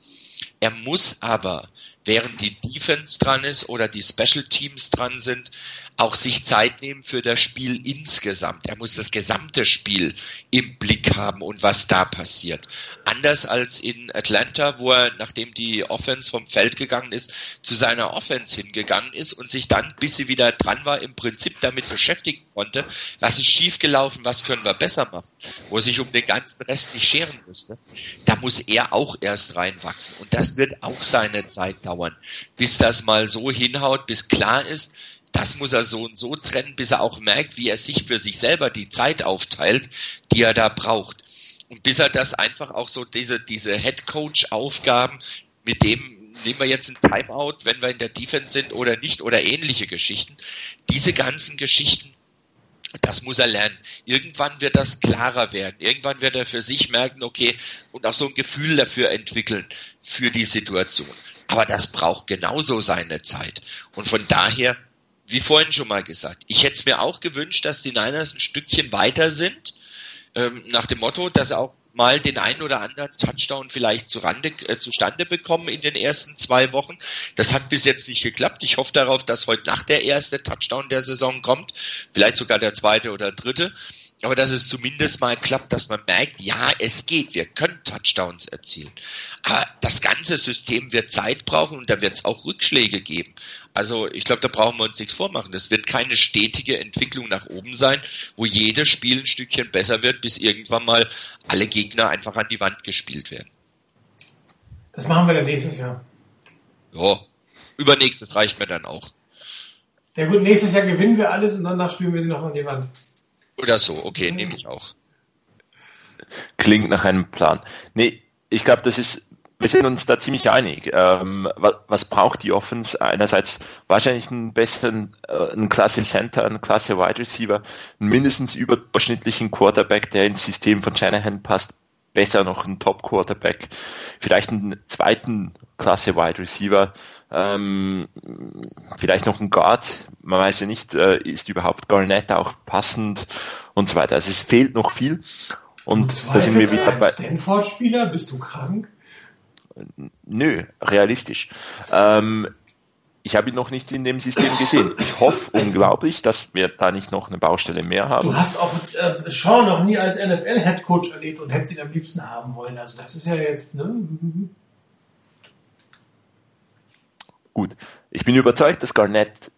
Speaker 2: Er muss aber während die Defense dran ist oder die Special Teams dran sind, auch sich Zeit nehmen für das Spiel insgesamt. Er muss das gesamte Spiel im Blick haben und was da passiert. Anders als in Atlanta, wo er, nachdem die Offense vom Feld gegangen ist, zu seiner Offense hingegangen ist und sich dann, bis sie wieder dran war, im Prinzip damit beschäftigen konnte, was ist schiefgelaufen, was können wir besser machen, wo er sich um den ganzen Rest nicht scheren musste. Da muss er auch erst reinwachsen. Und das wird auch seine Zeit dauern, bis das mal so hinhaut, bis klar ist, das muss er so und so trennen, bis er auch merkt, wie er sich für sich selber die Zeit aufteilt, die er da braucht. Und bis er das einfach auch so, diese, diese Head Coach Aufgaben, mit dem nehmen wir jetzt ein Timeout, wenn wir in der Defense sind oder nicht oder ähnliche Geschichten. Diese ganzen Geschichten, das muss er lernen. Irgendwann wird das klarer werden. Irgendwann wird er für sich merken, okay, und auch so ein Gefühl dafür entwickeln für die Situation. Aber das braucht genauso seine Zeit. Und von daher wie vorhin schon mal gesagt, ich hätte es mir auch gewünscht, dass die Niners ein Stückchen weiter sind, ähm, nach dem Motto, dass sie auch mal den einen oder anderen Touchdown vielleicht zurande, äh, zustande bekommen in den ersten zwei Wochen. Das hat bis jetzt nicht geklappt. Ich hoffe darauf, dass heute Nacht der erste Touchdown der Saison kommt, vielleicht sogar der zweite oder dritte aber dass es zumindest mal klappt, dass man merkt, ja, es geht, wir können Touchdowns erzielen. Aber das ganze System wird Zeit brauchen und da wird es auch Rückschläge geben. Also ich glaube, da brauchen wir uns nichts vormachen. Das wird keine stetige Entwicklung nach oben sein, wo jedes Spiel ein Stückchen besser wird, bis irgendwann mal alle Gegner einfach an die Wand gespielt werden.
Speaker 1: Das machen wir dann nächstes Jahr.
Speaker 2: Ja, übernächstes reicht mir dann auch.
Speaker 1: Ja gut, nächstes Jahr gewinnen wir alles und danach spielen wir sie noch an die Wand.
Speaker 2: Oder so, okay, nehme ich auch.
Speaker 3: Klingt nach einem Plan. Nee, ich glaube, das ist wir sind uns da ziemlich einig. Ähm, was, was, braucht die Offense? Einerseits wahrscheinlich einen besseren, äh, einen Klasse Center, einen Klasse Wide Receiver, einen mindestens überdurchschnittlichen Quarterback, der ins System von Shanahan passt, besser noch einen Top Quarterback, vielleicht einen zweiten Klasse Wide Receiver, ähm, vielleicht noch ein Guard, man weiß ja nicht, äh, ist überhaupt Garnett auch passend und so weiter. Also es fehlt noch viel. Und da sind wir wieder bei.
Speaker 1: Stanford-Spieler, bist du krank?
Speaker 3: Nö, realistisch. Ähm, ich habe ihn noch nicht in dem System gesehen. Ich hoffe unglaublich, dass wir da nicht noch eine Baustelle mehr haben.
Speaker 1: Du hast auch äh, Sean noch nie als NFL-Headcoach erlebt und hättest ihn am liebsten haben wollen. Also das ist ja jetzt, ne?
Speaker 3: Gut. Ich bin überzeugt, dass Garnett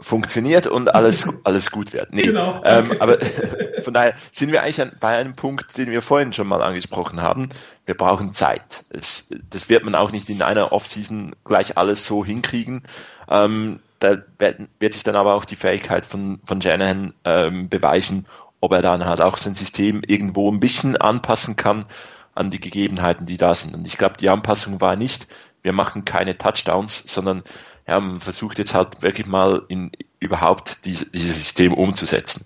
Speaker 3: funktioniert und alles, alles gut wird. Nee, genau, ähm, aber von daher sind wir eigentlich bei einem Punkt, den wir vorhin schon mal angesprochen haben. Wir brauchen Zeit. Es, das wird man auch nicht in einer Offseason gleich alles so hinkriegen. Ähm, da wird, wird, sich dann aber auch die Fähigkeit von, von Shanahan ähm, beweisen, ob er dann halt auch sein System irgendwo ein bisschen anpassen kann an die Gegebenheiten, die da sind. Und ich glaube, die Anpassung war nicht, wir machen keine Touchdowns, sondern ja, man versucht jetzt halt wirklich mal in überhaupt diese, dieses System umzusetzen.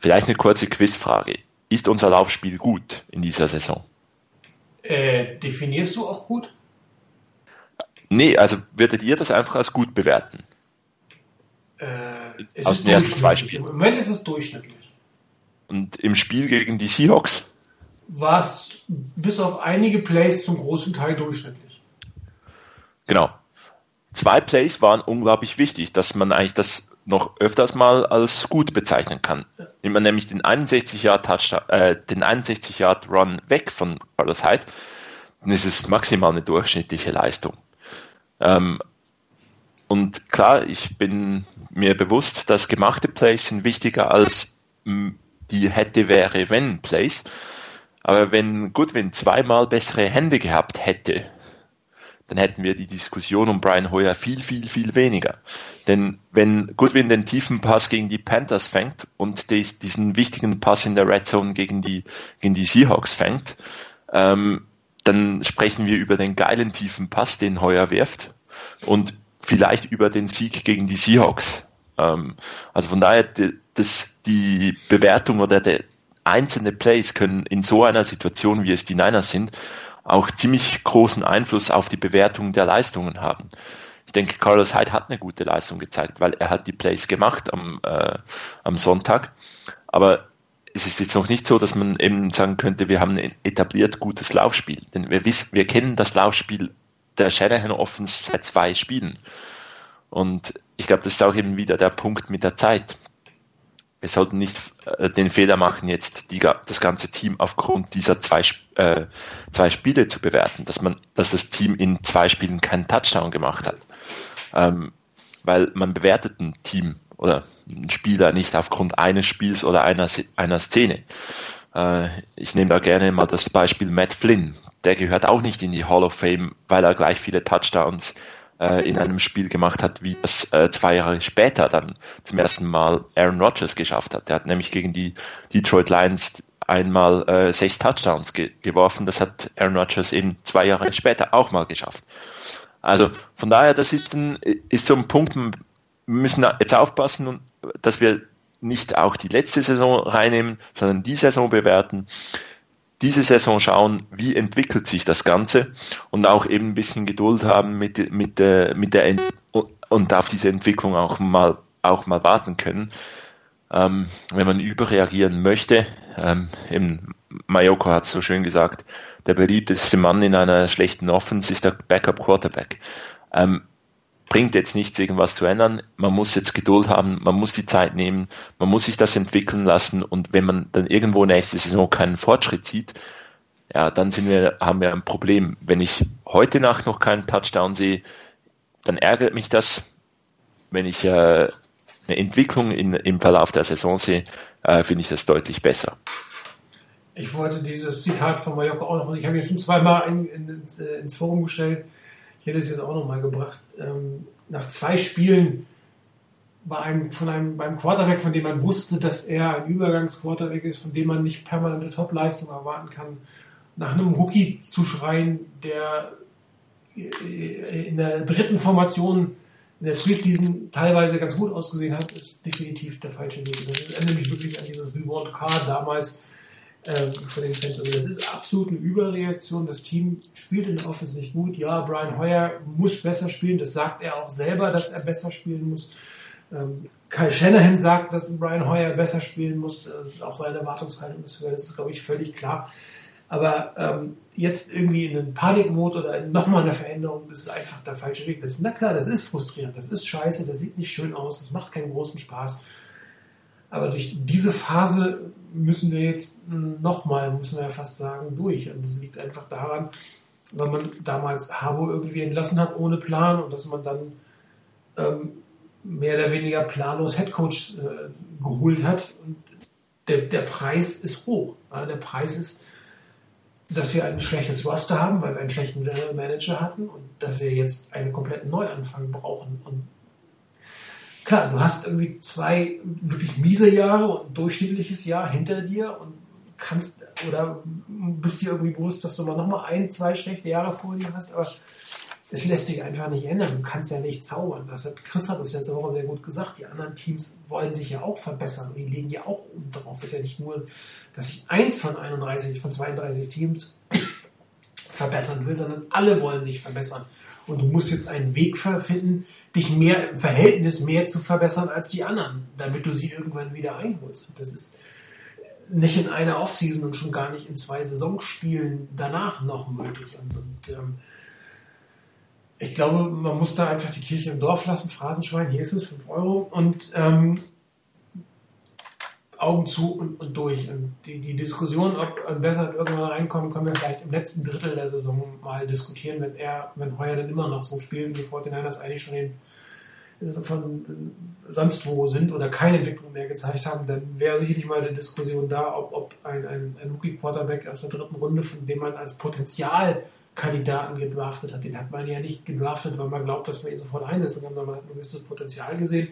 Speaker 3: Vielleicht eine kurze Quizfrage. Ist unser Laufspiel gut in dieser Saison?
Speaker 1: Äh, definierst du auch gut?
Speaker 3: Nee, also würdet ihr das einfach als gut bewerten?
Speaker 1: Äh, Aus den ersten zwei Spielen. Im Moment ist es durchschnittlich.
Speaker 3: Und im Spiel gegen die Seahawks?
Speaker 1: War es bis auf einige Plays zum großen Teil durchschnittlich.
Speaker 3: Genau zwei Plays waren unglaublich wichtig, dass man eigentlich das noch öfters mal als gut bezeichnen kann. Nimmt man nämlich den 61 Yard äh, den 61 Yard Run weg von Carlos Hyde, dann ist es maximal eine durchschnittliche Leistung. Ähm, und klar, ich bin mir bewusst, dass gemachte Plays sind wichtiger als die hätte, wäre, wenn Plays. Aber wenn Goodwin zweimal bessere Hände gehabt hätte, dann hätten wir die Diskussion um Brian Hoyer viel, viel, viel weniger. Denn wenn Goodwin den tiefen Pass gegen die Panthers fängt und des, diesen wichtigen Pass in der Red Zone gegen die, gegen die Seahawks fängt, ähm, dann sprechen wir über den geilen tiefen Pass, den Hoyer wirft und vielleicht über den Sieg gegen die Seahawks. Ähm, also von daher, das, die Bewertung oder der einzelne Plays können in so einer Situation, wie es die Niners sind, auch ziemlich großen Einfluss auf die Bewertung der Leistungen haben. Ich denke, Carlos Hyde hat eine gute Leistung gezeigt, weil er hat die Plays gemacht am, äh, am Sonntag. Aber es ist jetzt noch nicht so, dass man eben sagen könnte, wir haben ein etabliert gutes Laufspiel. Denn wir wissen, wir kennen das Laufspiel der Shanahan Offense seit zwei Spielen. Und ich glaube, das ist auch eben wieder der Punkt mit der Zeit wir sollten nicht äh, den Fehler machen, jetzt die, das ganze Team aufgrund dieser zwei, äh, zwei Spiele zu bewerten, dass man, dass das Team in zwei Spielen keinen Touchdown gemacht hat. Ähm, weil man bewertet ein Team oder einen Spieler nicht aufgrund eines Spiels oder einer, einer Szene. Äh, ich nehme da gerne mal das Beispiel Matt Flynn. Der gehört auch nicht in die Hall of Fame, weil er gleich viele Touchdowns äh, in einem Spiel gemacht hat, wie das äh, zwei Jahre später dann zum ersten Mal Aaron Rodgers geschafft hat. Der hat nämlich gegen die Detroit Lions einmal äh, sechs Touchdowns ge geworfen. Das hat Aaron Rodgers eben zwei Jahre später auch mal geschafft. Also von daher, das ist, ein, ist so ein Punkt, wir müssen jetzt aufpassen, dass wir nicht auch die letzte Saison reinnehmen, sondern die Saison bewerten diese Saison schauen, wie entwickelt sich das Ganze und auch eben ein bisschen Geduld haben mit, mit, der, mit der Ent und auf diese Entwicklung auch mal, auch mal warten können. Ähm, wenn man überreagieren möchte, ähm, eben Mayoko hat so schön gesagt, der beliebteste Mann in einer schlechten Offense ist der Backup Quarterback. Ähm, bringt jetzt nichts, irgendwas zu ändern. Man muss jetzt Geduld haben, man muss die Zeit nehmen, man muss sich das entwickeln lassen und wenn man dann irgendwo nächste Saison keinen Fortschritt sieht, ja, dann sind wir, haben wir ein Problem. Wenn ich heute Nacht noch keinen Touchdown sehe, dann ärgert mich das. Wenn ich äh, eine Entwicklung in, im Verlauf der Saison sehe, äh, finde ich das deutlich besser.
Speaker 1: Ich wollte dieses Zitat von Mallorca auch noch, ich habe ihn schon zweimal in, in, ins, äh, ins Forum gestellt hätte es jetzt auch nochmal gebracht. Ähm, nach zwei Spielen bei einem, von einem, beim Quarterback, von dem man wusste, dass er ein Übergangsquarterback ist, von dem man nicht permanente Topleistung erwarten kann, nach einem Rookie zu schreien, der in der dritten Formation in der Preseason teilweise ganz gut ausgesehen hat, ist definitiv der falsche Weg. Das erinnert mich wirklich an dieses Reward Car damals äh, von den Fans. Also das ist absolut eine Überreaktion. Das Team spielt in der Offense nicht gut. Ja, Brian Hoyer muss besser spielen. Das sagt er auch selber, dass er besser spielen muss. Ähm, Kyle Shanahan sagt, dass Brian Hoyer besser spielen muss. Äh, auch seine Erwartungshaltung ist höher. Das ist, glaube ich, völlig klar. Aber ähm, jetzt irgendwie in einen Panikmod oder nochmal eine Veränderung, das ist einfach der falsche Weg. Das, na klar, das ist frustrierend, das ist scheiße, das sieht nicht schön aus, das macht keinen großen Spaß. Aber durch diese Phase müssen wir jetzt nochmal, müssen wir ja fast sagen, durch. Und das liegt einfach daran, weil man damals Harbo irgendwie entlassen hat ohne Plan und dass man dann ähm, mehr oder weniger planlos Headcoach äh, geholt hat. Und der, der Preis ist hoch. Ja, der Preis ist dass wir ein schlechtes Roster haben, weil wir einen schlechten General Manager hatten und dass wir jetzt einen kompletten Neuanfang brauchen. Und klar, du hast irgendwie zwei wirklich miese Jahre und ein durchschnittliches Jahr hinter dir und kannst oder bist dir irgendwie bewusst, dass du mal nochmal ein, zwei schlechte Jahre vor dir hast, aber es lässt sich einfach nicht ändern. Du kannst ja nicht zaubern. Das hat, Chris hat das letzte Woche sehr gut gesagt. Die anderen Teams wollen sich ja auch verbessern die legen ja auch drauf. Es ist ja nicht nur, dass ich eins von 31, von 32 Teams verbessern will, sondern alle wollen sich verbessern. Und du musst jetzt einen Weg finden, dich mehr im Verhältnis mehr zu verbessern als die anderen, damit du sie irgendwann wieder einholst. Und das ist nicht in einer Offseason und schon gar nicht in zwei Saisonspielen danach noch möglich. Und, und ähm, ich glaube, man muss da einfach die Kirche im Dorf lassen. Phrasenschwein, hier ist es, 5 Euro. Und ähm, Augen zu und, und durch. Und die, die Diskussion, ob ein Bessert irgendwann reinkommen, können wir vielleicht im letzten Drittel der Saison mal diskutieren, wenn er, wenn Heuer dann immer noch so spielt, wie das eigentlich schon den, von sonst wo sind oder keine Entwicklung mehr gezeigt haben, dann wäre sicherlich mal eine Diskussion da, ob, ob ein, ein, ein Rookie-Quarterback aus der dritten Runde, von dem man als Potenzial Kandidaten gedraftet hat. Den hat man ja nicht gedraftet, weil man glaubt, dass man ihn sofort einsetzen kann, sondern man hat ein gewisses Potenzial gesehen,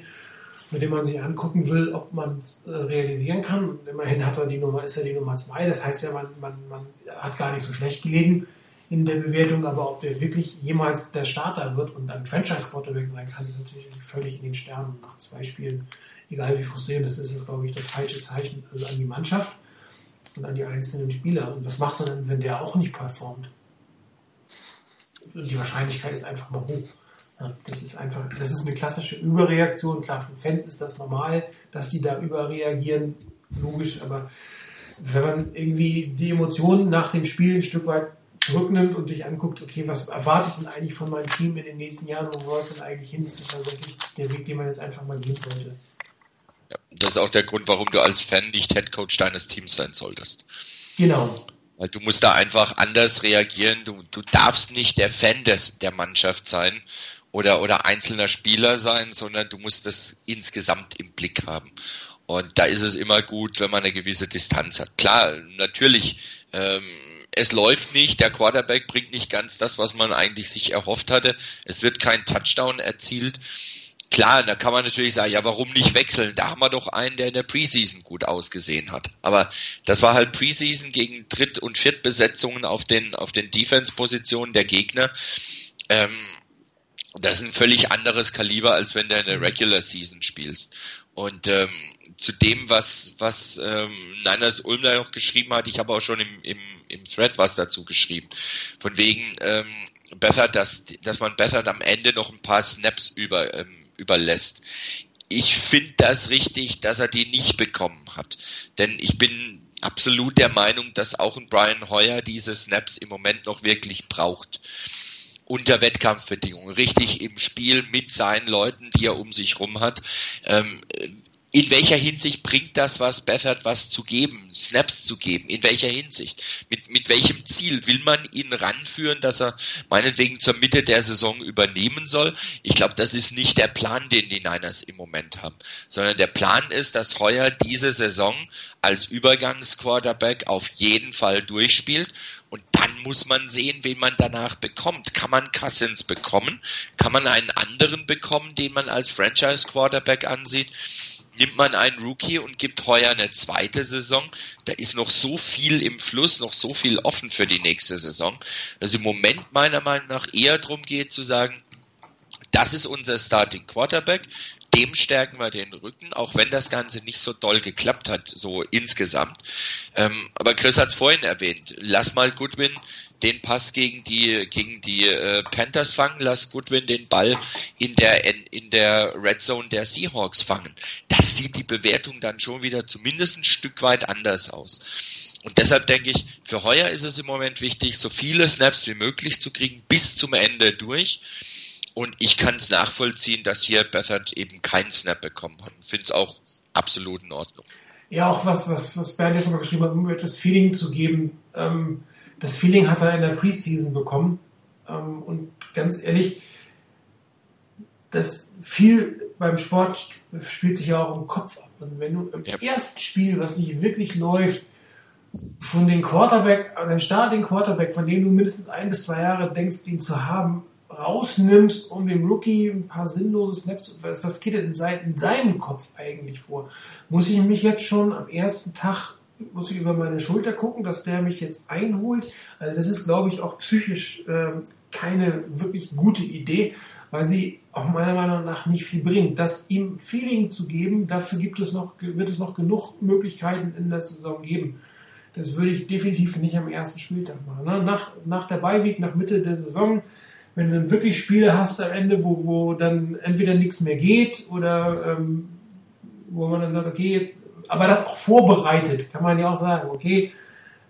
Speaker 1: mit dem man sich angucken will, ob man äh, realisieren kann. Und immerhin hat er die Nummer, ist er die Nummer zwei. Das heißt ja, man, man, man hat gar nicht so schlecht gelegen in der Bewertung, aber ob der wirklich jemals der Starter wird und ein Franchise-Quarterback sein kann, ist natürlich völlig in den Sternen. Nach zwei Spielen, egal wie frustrierend das ist, ist, glaube ich, das falsche Zeichen also an die Mannschaft und an die einzelnen Spieler. Und was macht er denn, wenn der auch nicht performt? die Wahrscheinlichkeit ist einfach mal hoch. Das ist einfach, das ist eine klassische Überreaktion. Klar, für Fans ist das normal, dass die da überreagieren, logisch, aber wenn man irgendwie die Emotionen nach dem Spiel ein Stück weit zurücknimmt und sich anguckt, okay, was erwarte ich denn eigentlich von meinem Team in den nächsten Jahren, wo soll es denn eigentlich hin? Das ist ja wirklich der Weg, den man jetzt einfach mal gehen sollte.
Speaker 2: Ja, das ist auch der Grund, warum du als Fan nicht Headcoach deines Teams sein solltest.
Speaker 1: Genau.
Speaker 2: Weil du musst da einfach anders reagieren. Du, du darfst nicht der Fan des, der Mannschaft sein oder, oder einzelner Spieler sein, sondern du musst das insgesamt im Blick haben. Und da ist es immer gut, wenn man eine gewisse Distanz hat. Klar, natürlich, ähm, es läuft nicht, der Quarterback bringt nicht ganz das, was man eigentlich sich erhofft hatte. Es wird kein Touchdown erzielt. Klar, da kann man natürlich sagen, ja, warum nicht wechseln? Da haben wir doch einen, der in der Preseason gut ausgesehen hat. Aber das war halt Preseason gegen Dritt- und Viertbesetzungen auf den, auf den Defense-Positionen der Gegner. Ähm, das ist ein völlig anderes Kaliber, als wenn du in der Regular Season spielst. Und ähm, zu dem, was, was ähm, Niners Ulm da noch geschrieben hat, ich habe auch schon im, im, im Thread was dazu geschrieben. Von wegen ähm, besser, dass, dass man besser am Ende noch ein paar Snaps über ähm, überlässt. Ich finde das richtig, dass er die nicht bekommen hat. Denn ich bin absolut der Meinung, dass auch ein Brian Hoyer diese Snaps im Moment noch wirklich braucht. Unter Wettkampfbedingungen, richtig im Spiel mit seinen Leuten, die er um sich rum hat. Ähm, in welcher Hinsicht bringt das was Bethard was zu geben, Snaps zu geben? In welcher Hinsicht? Mit, mit welchem Ziel? Will man ihn ranführen, dass er meinetwegen zur Mitte der Saison übernehmen soll? Ich glaube, das ist nicht der Plan, den die Niners im Moment haben, sondern der Plan ist, dass Heuer diese Saison als Übergangsquarterback auf jeden Fall durchspielt und dann muss man sehen, wen man danach bekommt. Kann man Cousins bekommen? Kann man einen anderen bekommen, den man als Franchise Quarterback ansieht? Nimmt man einen Rookie und gibt heuer eine zweite Saison. Da ist noch so viel im Fluss, noch so viel offen für die nächste Saison, dass im Moment meiner Meinung nach eher darum geht zu sagen, das ist unser Starting Quarterback, dem stärken wir den Rücken, auch wenn das Ganze nicht so doll geklappt hat, so insgesamt. Ähm, aber Chris hat es vorhin erwähnt, lass mal Goodwin den Pass gegen die gegen die äh, Panthers fangen, lass Goodwin den Ball in der in, in der Red Zone der Seahawks fangen. Das sieht die Bewertung dann schon wieder zumindest ein Stück weit anders aus. Und deshalb denke ich, für heuer ist es im Moment wichtig, so viele Snaps wie möglich zu kriegen bis zum Ende durch. Und ich kann es nachvollziehen, dass hier Bethard eben keinen Snap bekommen hat. Finde es auch absolut in Ordnung.
Speaker 1: Ja, auch was, was, was Bernd jetzt mal geschrieben hat, um etwas Feeling zu geben. Ähm, das Feeling hat er in der Preseason bekommen. Ähm, und ganz ehrlich, das viel beim Sport spielt sich ja auch im Kopf ab. Und wenn du im ja. ersten Spiel, was nicht wirklich läuft, schon den Quarterback, den Starting Quarterback, von dem du mindestens ein bis zwei Jahre denkst, ihn zu haben, rausnimmst, um dem Rookie ein paar sinnlose Snaps, was, was geht denn in seinem Kopf eigentlich vor? Muss ich mich jetzt schon am ersten Tag muss ich über meine Schulter gucken, dass der mich jetzt einholt. Also das ist, glaube ich, auch psychisch äh, keine wirklich gute Idee, weil sie auch meiner Meinung nach nicht viel bringt. Das ihm Feeling zu geben, dafür gibt es noch, wird es noch genug Möglichkeiten in der Saison geben. Das würde ich definitiv nicht am ersten Spieltag machen. Ne? Nach, nach der Beiweg, nach Mitte der Saison, wenn du dann wirklich Spiele hast am Ende, wo, wo dann entweder nichts mehr geht oder ähm, wo man dann sagt, okay, jetzt aber das auch vorbereitet, kann man ja auch sagen, okay,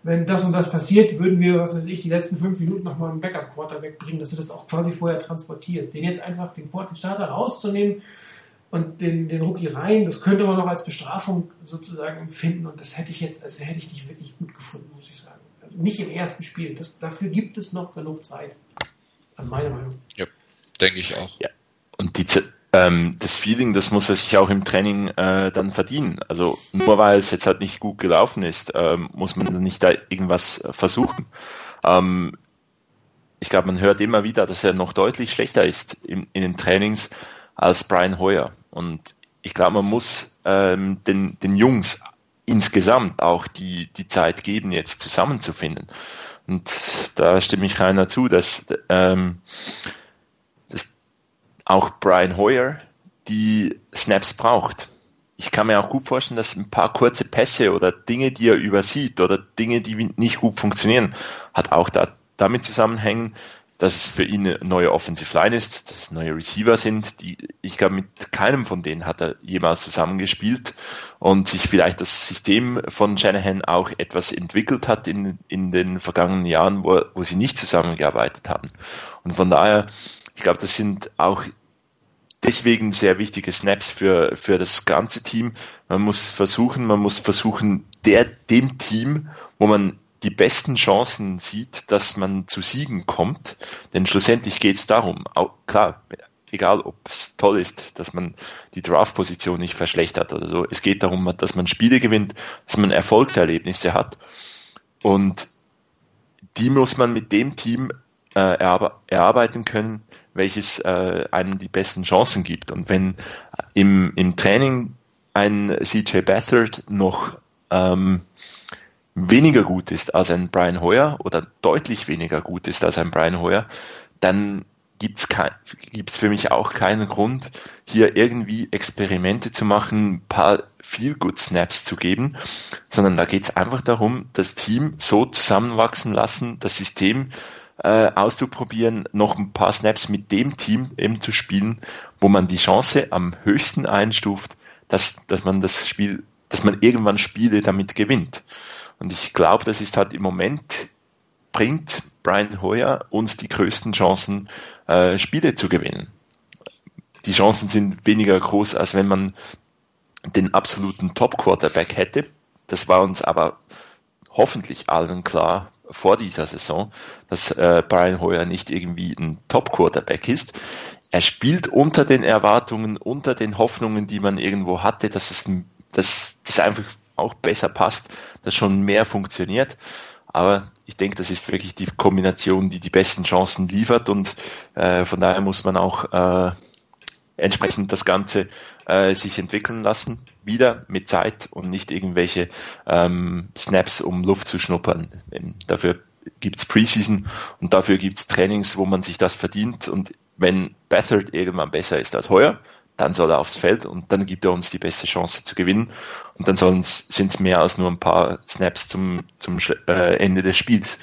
Speaker 1: wenn das und das passiert, würden wir, was weiß ich, die letzten fünf Minuten nochmal einen Backup-Quarter wegbringen, dass du das auch quasi vorher transportierst. Den jetzt einfach, den Starter rauszunehmen und den, den Rookie rein, das könnte man noch als Bestrafung sozusagen empfinden und das hätte ich jetzt, also hätte ich nicht wirklich gut gefunden, muss ich sagen. Also nicht im ersten Spiel. Das, dafür gibt es noch genug Zeit. An meiner Meinung.
Speaker 2: Ja, denke ich auch. Ja.
Speaker 3: Und die, ähm, das Feeling, das muss er sich auch im Training äh, dann verdienen. Also nur weil es jetzt halt nicht gut gelaufen ist, ähm, muss man nicht da irgendwas versuchen. Ähm, ich glaube, man hört immer wieder, dass er noch deutlich schlechter ist in, in den Trainings als Brian Hoyer. Und ich glaube, man muss ähm, den, den Jungs insgesamt auch die, die Zeit geben, jetzt zusammenzufinden. Und da stimme ich keiner zu, dass ähm, auch Brian Hoyer die Snaps braucht. Ich kann mir auch gut vorstellen, dass ein paar kurze Pässe oder Dinge, die er übersieht oder Dinge, die nicht gut funktionieren, hat auch da, damit zusammenhängen, dass es für ihn eine neue Offensive Line ist, dass es neue Receiver sind, die, ich glaube, mit keinem von denen hat er jemals zusammengespielt und sich vielleicht das System von Shanahan auch etwas entwickelt hat in, in den vergangenen Jahren, wo, wo sie nicht zusammengearbeitet haben. Und von daher ich glaube, das sind auch deswegen sehr wichtige Snaps für, für das ganze Team. Man muss versuchen, man muss versuchen, der, dem Team, wo man die besten Chancen sieht, dass man zu Siegen kommt. Denn schlussendlich geht es darum, auch, klar, egal ob es toll ist, dass man die Draft-Position nicht verschlechtert oder so. Es geht darum, dass man Spiele gewinnt, dass man Erfolgserlebnisse hat. Und die muss man mit dem Team äh, erarbeiten können, welches äh, einem die besten Chancen gibt. Und wenn im, im Training ein CJ Beathard noch ähm, weniger gut ist als ein Brian Hoyer oder deutlich weniger gut ist als ein Brian Hoyer, dann gibt's kein, gibt's für mich auch keinen Grund, hier irgendwie Experimente zu machen, ein paar Feel-Good-Snaps zu geben, sondern da geht's einfach darum, das Team so zusammenwachsen lassen, das System äh, auszuprobieren, noch ein paar Snaps mit dem Team eben zu spielen, wo man die Chance am höchsten einstuft, dass, dass man das Spiel, dass man irgendwann Spiele damit gewinnt. Und ich glaube, das ist halt im Moment bringt Brian Hoyer uns die größten Chancen, äh, Spiele zu gewinnen. Die Chancen sind weniger groß, als wenn man den absoluten Top-Quarterback hätte. Das war uns aber hoffentlich allen klar vor dieser Saison, dass äh, Brian Hoyer nicht irgendwie ein Top-Quarterback ist. Er spielt unter den Erwartungen, unter den Hoffnungen, die man irgendwo hatte, dass es dass das einfach auch besser passt, dass schon mehr funktioniert. Aber ich denke, das ist wirklich die Kombination, die die besten Chancen liefert und äh, von daher muss man auch äh, entsprechend das Ganze äh, sich entwickeln lassen, wieder mit Zeit und nicht irgendwelche ähm, Snaps, um Luft zu schnuppern. Dafür gibt's Preseason und dafür gibt's Trainings, wo man sich das verdient. Und wenn Bethard irgendwann besser ist als heuer, dann soll er aufs Feld und dann gibt er uns die beste Chance zu gewinnen. Und dann sind es mehr als nur ein paar Snaps zum, zum äh, Ende des Spiels.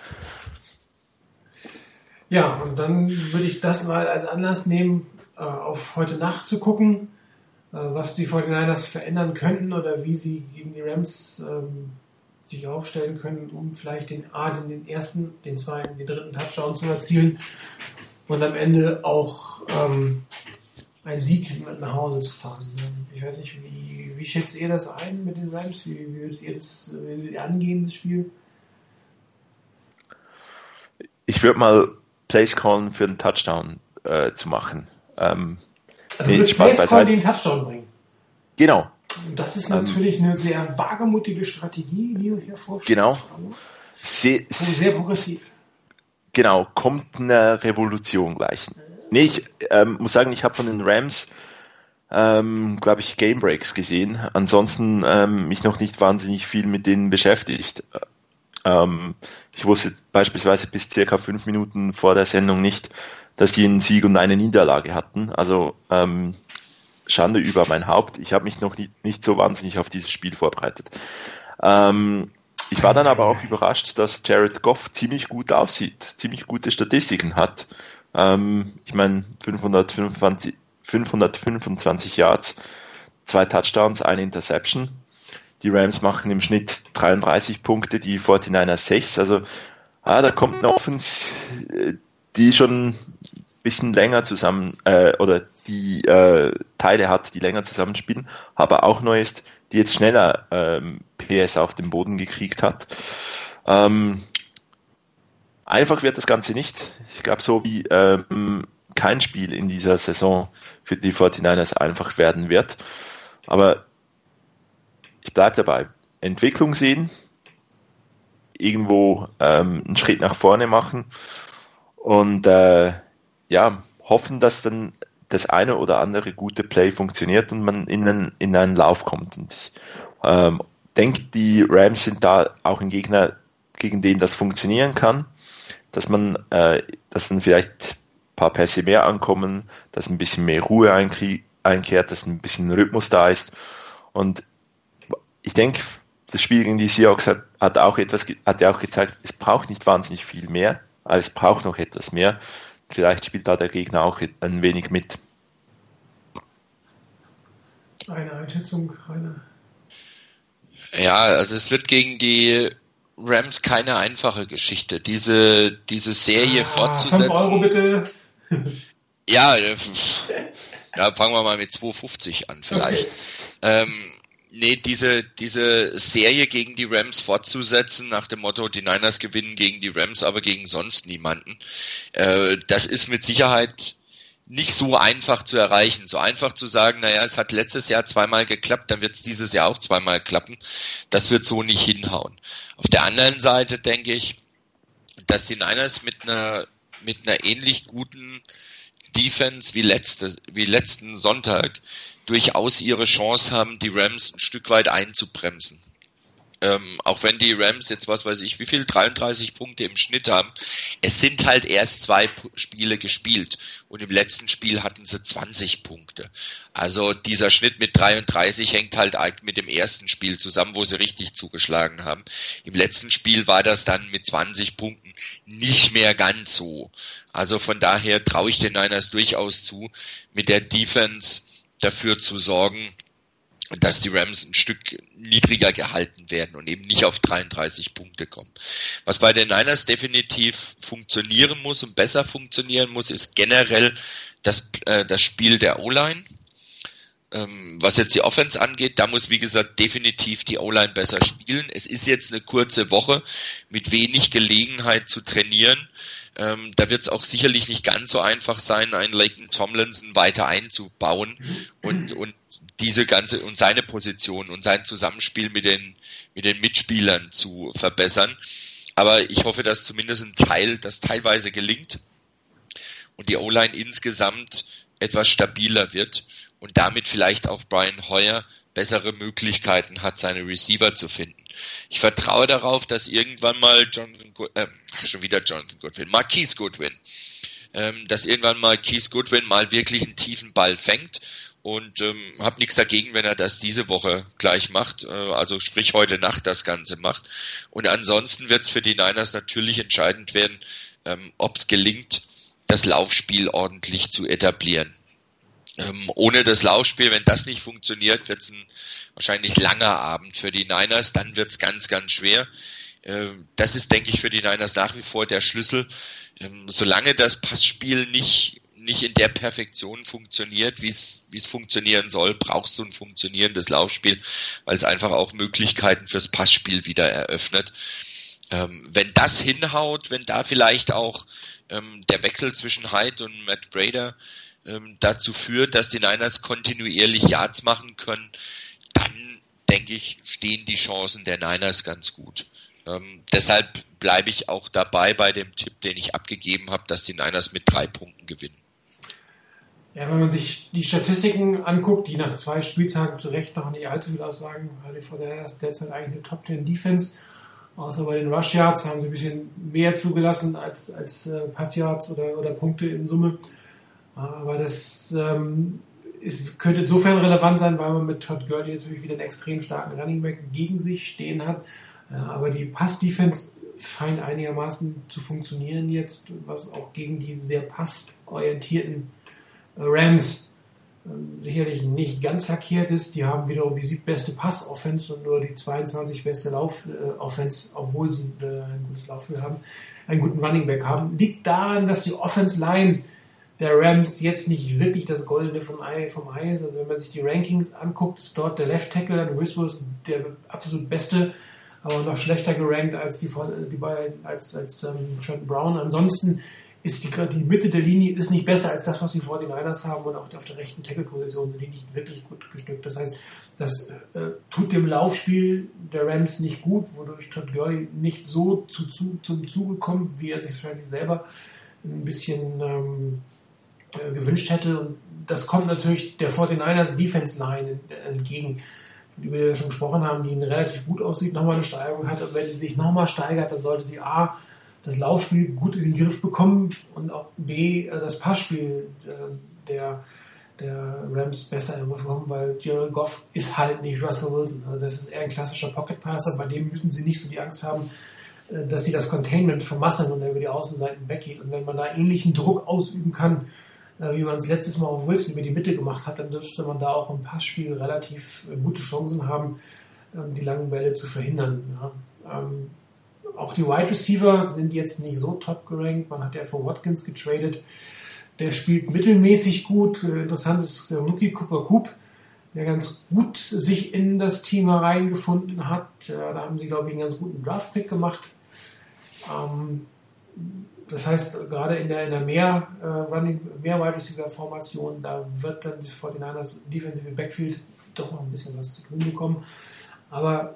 Speaker 1: Ja, und dann würde ich das mal als Anlass nehmen, äh, auf heute Nacht zu gucken, äh, was die 49ers verändern könnten oder wie sie gegen die Rams ähm, sich aufstellen können, um vielleicht den A, den, den ersten, den zweiten, den dritten Touchdown zu erzielen und am Ende auch ähm, einen Sieg mit nach Hause zu fahren. Ich weiß nicht, wie, wie schätzt ihr das ein mit den Rams? Wie, wie würdet ihr das wie angehen, das Spiel?
Speaker 3: Ich würde mal Place callen für einen Touchdown äh, zu machen. Ähm,
Speaker 1: also nee, Spaß beiseite. den Touchdown bringen.
Speaker 3: Genau.
Speaker 1: Das ist natürlich ähm, eine sehr wagemutige Strategie, die du hier vorstellst.
Speaker 3: Genau.
Speaker 1: Sehr, sehr progressiv.
Speaker 3: Genau, kommt eine Revolution gleich. Nee, ich ähm, muss sagen, ich habe von den Rams, ähm, glaube ich, Game Breaks gesehen. Ansonsten ähm, mich noch nicht wahnsinnig viel mit denen beschäftigt. Ähm, ich wusste beispielsweise bis circa fünf Minuten vor der Sendung nicht, dass die einen Sieg und eine Niederlage hatten. Also ähm, Schande über mein Haupt. Ich habe mich noch nicht, nicht so wahnsinnig auf dieses Spiel vorbereitet. Ähm, ich war dann aber auch überrascht, dass Jared Goff ziemlich gut aussieht, ziemlich gute Statistiken hat. Ähm, ich meine, 525, 525 Yards, zwei Touchdowns, eine Interception. Die Rams machen im Schnitt 33 Punkte, die 49ers 6. Also ah, da kommt eine Offense, die schon ein bisschen länger zusammen äh, oder die äh, Teile hat, die länger zusammenspielen, aber auch neu ist, die jetzt schneller ähm, PS auf den Boden gekriegt hat. Ähm, einfach wird das Ganze nicht. Ich glaube, so wie ähm, kein Spiel in dieser Saison für die 49ers einfach werden wird. Aber ich bleibe dabei. Entwicklung sehen, irgendwo ähm, einen Schritt nach vorne machen und äh, ja, hoffen, dass dann das eine oder andere gute Play funktioniert und man in einen, in einen Lauf kommt. Und ich ähm, denke, die Rams sind da auch ein Gegner, gegen den das funktionieren kann, dass man, äh, dass dann vielleicht ein paar Pässe mehr ankommen, dass ein bisschen mehr Ruhe einkehrt, dass ein bisschen Rhythmus da ist. Und ich denke, das Spiel gegen die Seahawks hat, hat auch etwas, hat ja auch gezeigt, es braucht nicht wahnsinnig viel mehr, aber es braucht noch etwas mehr. Vielleicht spielt da der Gegner auch ein wenig mit.
Speaker 1: Eine Einschätzung, Rainer?
Speaker 2: Ja, also es wird gegen die Rams keine einfache Geschichte. Diese, diese Serie ah, fortzusetzen. 5
Speaker 1: Euro bitte.
Speaker 2: ja, äh, ja, fangen wir mal mit 2,50 an vielleicht. Okay. Ähm, nee, diese, diese Serie gegen die Rams fortzusetzen, nach dem Motto, die Niners gewinnen gegen die Rams, aber gegen sonst niemanden, äh, das ist mit Sicherheit nicht so einfach zu erreichen. So einfach zu sagen, naja, es hat letztes Jahr zweimal geklappt, dann wird es dieses Jahr auch zweimal klappen. Das wird so nicht hinhauen. Auf der anderen Seite denke ich, dass die Niners mit einer, mit einer ähnlich guten Defense wie, letzte, wie letzten Sonntag durchaus ihre Chance haben, die Rams ein Stück weit einzubremsen. Ähm, auch wenn die Rams jetzt, was weiß ich, wie viel, 33 Punkte im Schnitt haben, es sind halt erst zwei Spiele gespielt und im letzten Spiel hatten sie 20 Punkte. Also dieser Schnitt mit 33 hängt halt mit dem ersten Spiel zusammen, wo sie richtig zugeschlagen haben. Im letzten Spiel war das dann mit 20 Punkten nicht mehr ganz so. Also von daher traue ich den Niners durchaus zu, mit der Defense dafür zu sorgen, dass die Rams ein Stück niedriger gehalten werden und eben nicht auf 33 Punkte kommen. Was bei den Niners definitiv funktionieren muss und besser funktionieren muss, ist generell das, äh, das Spiel der O-Line. Ähm, was jetzt die Offense angeht, da muss wie gesagt definitiv die O-Line besser spielen. Es ist jetzt eine kurze Woche mit wenig Gelegenheit zu trainieren. Ähm, da wird es auch sicherlich nicht ganz so einfach sein, einen Laken Tomlinson weiter einzubauen und, und diese ganze und seine Position und sein Zusammenspiel mit den, mit den Mitspielern zu verbessern. Aber ich hoffe, dass zumindest ein Teil, das teilweise gelingt und die O-Line insgesamt etwas stabiler wird und damit vielleicht auch Brian Hoyer bessere Möglichkeiten hat, seine Receiver zu finden. Ich vertraue darauf, dass irgendwann mal Jonathan, äh, schon wieder Jonathan Goodwin, Marquise Goodwin, ähm, dass irgendwann mal Keith Goodwin mal wirklich einen tiefen Ball fängt und ähm, habe nichts dagegen, wenn er das diese Woche gleich macht, äh, also sprich heute Nacht das Ganze macht. Und ansonsten wird es für die Niners natürlich entscheidend werden, ähm, ob es gelingt, das Laufspiel ordentlich zu etablieren. Ähm, ohne das Laufspiel, wenn das nicht funktioniert, wird es ein wahrscheinlich langer Abend für die Niners, dann wird es ganz, ganz schwer. Ähm, das ist, denke ich, für die Niners nach wie vor der Schlüssel. Ähm, solange das Passspiel nicht, nicht in der Perfektion funktioniert, wie es funktionieren soll, brauchst du ein funktionierendes Laufspiel, weil es einfach auch Möglichkeiten fürs Passspiel wieder eröffnet. Ähm, wenn das hinhaut, wenn da vielleicht auch ähm, der Wechsel zwischen Hyde und Matt Brader ähm, dazu führt, dass die Niners kontinuierlich Yards machen können, dann denke ich, stehen die Chancen der Niners ganz gut. Ähm, deshalb bleibe ich auch dabei bei dem Tipp, den ich abgegeben habe, dass die Niners mit drei Punkten gewinnen.
Speaker 1: Ja, wenn man sich die Statistiken anguckt, die nach zwei Spieltagen zu Recht noch nicht allzu viel aussagen, weil die der ist derzeit eigentlich eine Top 10 Defense. Außer bei den Rush Yards haben sie ein bisschen mehr zugelassen als, als äh, Pass Yards oder, oder Punkte in Summe. Aber das ähm, ist, könnte insofern relevant sein, weil man mit Todd Gurley natürlich wieder einen extrem starken Running Back gegen sich stehen hat. Äh, aber die Pass-Defense scheint einigermaßen zu funktionieren jetzt, was auch gegen die sehr passorientierten äh, Rams äh, sicherlich nicht ganz verkehrt ist. Die haben wiederum die siebtbeste Pass-Offense und nur die 22 beste Lauf-Offense, obwohl sie ein gutes Laufspiel haben, einen guten Running Back haben. Liegt daran, dass die Offense-Line der Rams jetzt nicht wirklich das Goldene vom Ei, vom Ei ist. Also wenn man sich die Rankings anguckt, ist dort der Left Tackle, der Whistlers, der absolut beste, aber noch schlechter gerankt als die, die beiden, als, als ähm, Trent Brown. Ansonsten ist die, die Mitte der Linie ist nicht besser als das, was die 49ers haben und auch auf der rechten Tackle-Position sind die nicht wirklich gut gestückt. Das heißt, das äh, tut dem Laufspiel der Rams nicht gut, wodurch Todd Gurley nicht so zu, zu, zum Zuge kommt, wie er sich wahrscheinlich selber ein bisschen ähm, äh, gewünscht hätte. Und das kommt natürlich der 49ers Defense Line entgegen, die wir schon gesprochen haben, die relativ gut aussieht, nochmal eine Steigerung hat. Und wenn sie sich nochmal steigert, dann sollte sie A, das Laufspiel gut in den Griff bekommen und auch B, äh, das Passspiel äh, der, der Rams besser in den Griff bekommen, weil Gerald Goff ist halt nicht Russell Wilson. Also das ist eher ein klassischer Pocket Passer, bei dem müssen sie nicht so die Angst haben, dass sie das Containment vermasseln und er über die Außenseiten weggeht. Und wenn man da ähnlichen Druck ausüben kann, wie man es letztes Mal auf Wilson über die Mitte gemacht hat, dann dürfte man da auch im Passspiel relativ äh, gute Chancen haben, ähm, die langen Bälle zu verhindern. Ja. Ähm, auch die Wide Receiver sind jetzt nicht so top gerankt. Man hat ja für Watkins getradet. Der spielt mittelmäßig gut. Äh, interessant ist der Rookie Cooper Coop, der ganz gut sich in das Team hereingefunden hat. Da haben sie, glaube ich, einen ganz guten Draft-Pick gemacht. Ähm, das heißt, gerade in der, in der mehr, äh, Running, mehr Wide Receiver Formation, da wird dann die 49ers Defensive Backfield doch noch ein bisschen was zu tun bekommen. Aber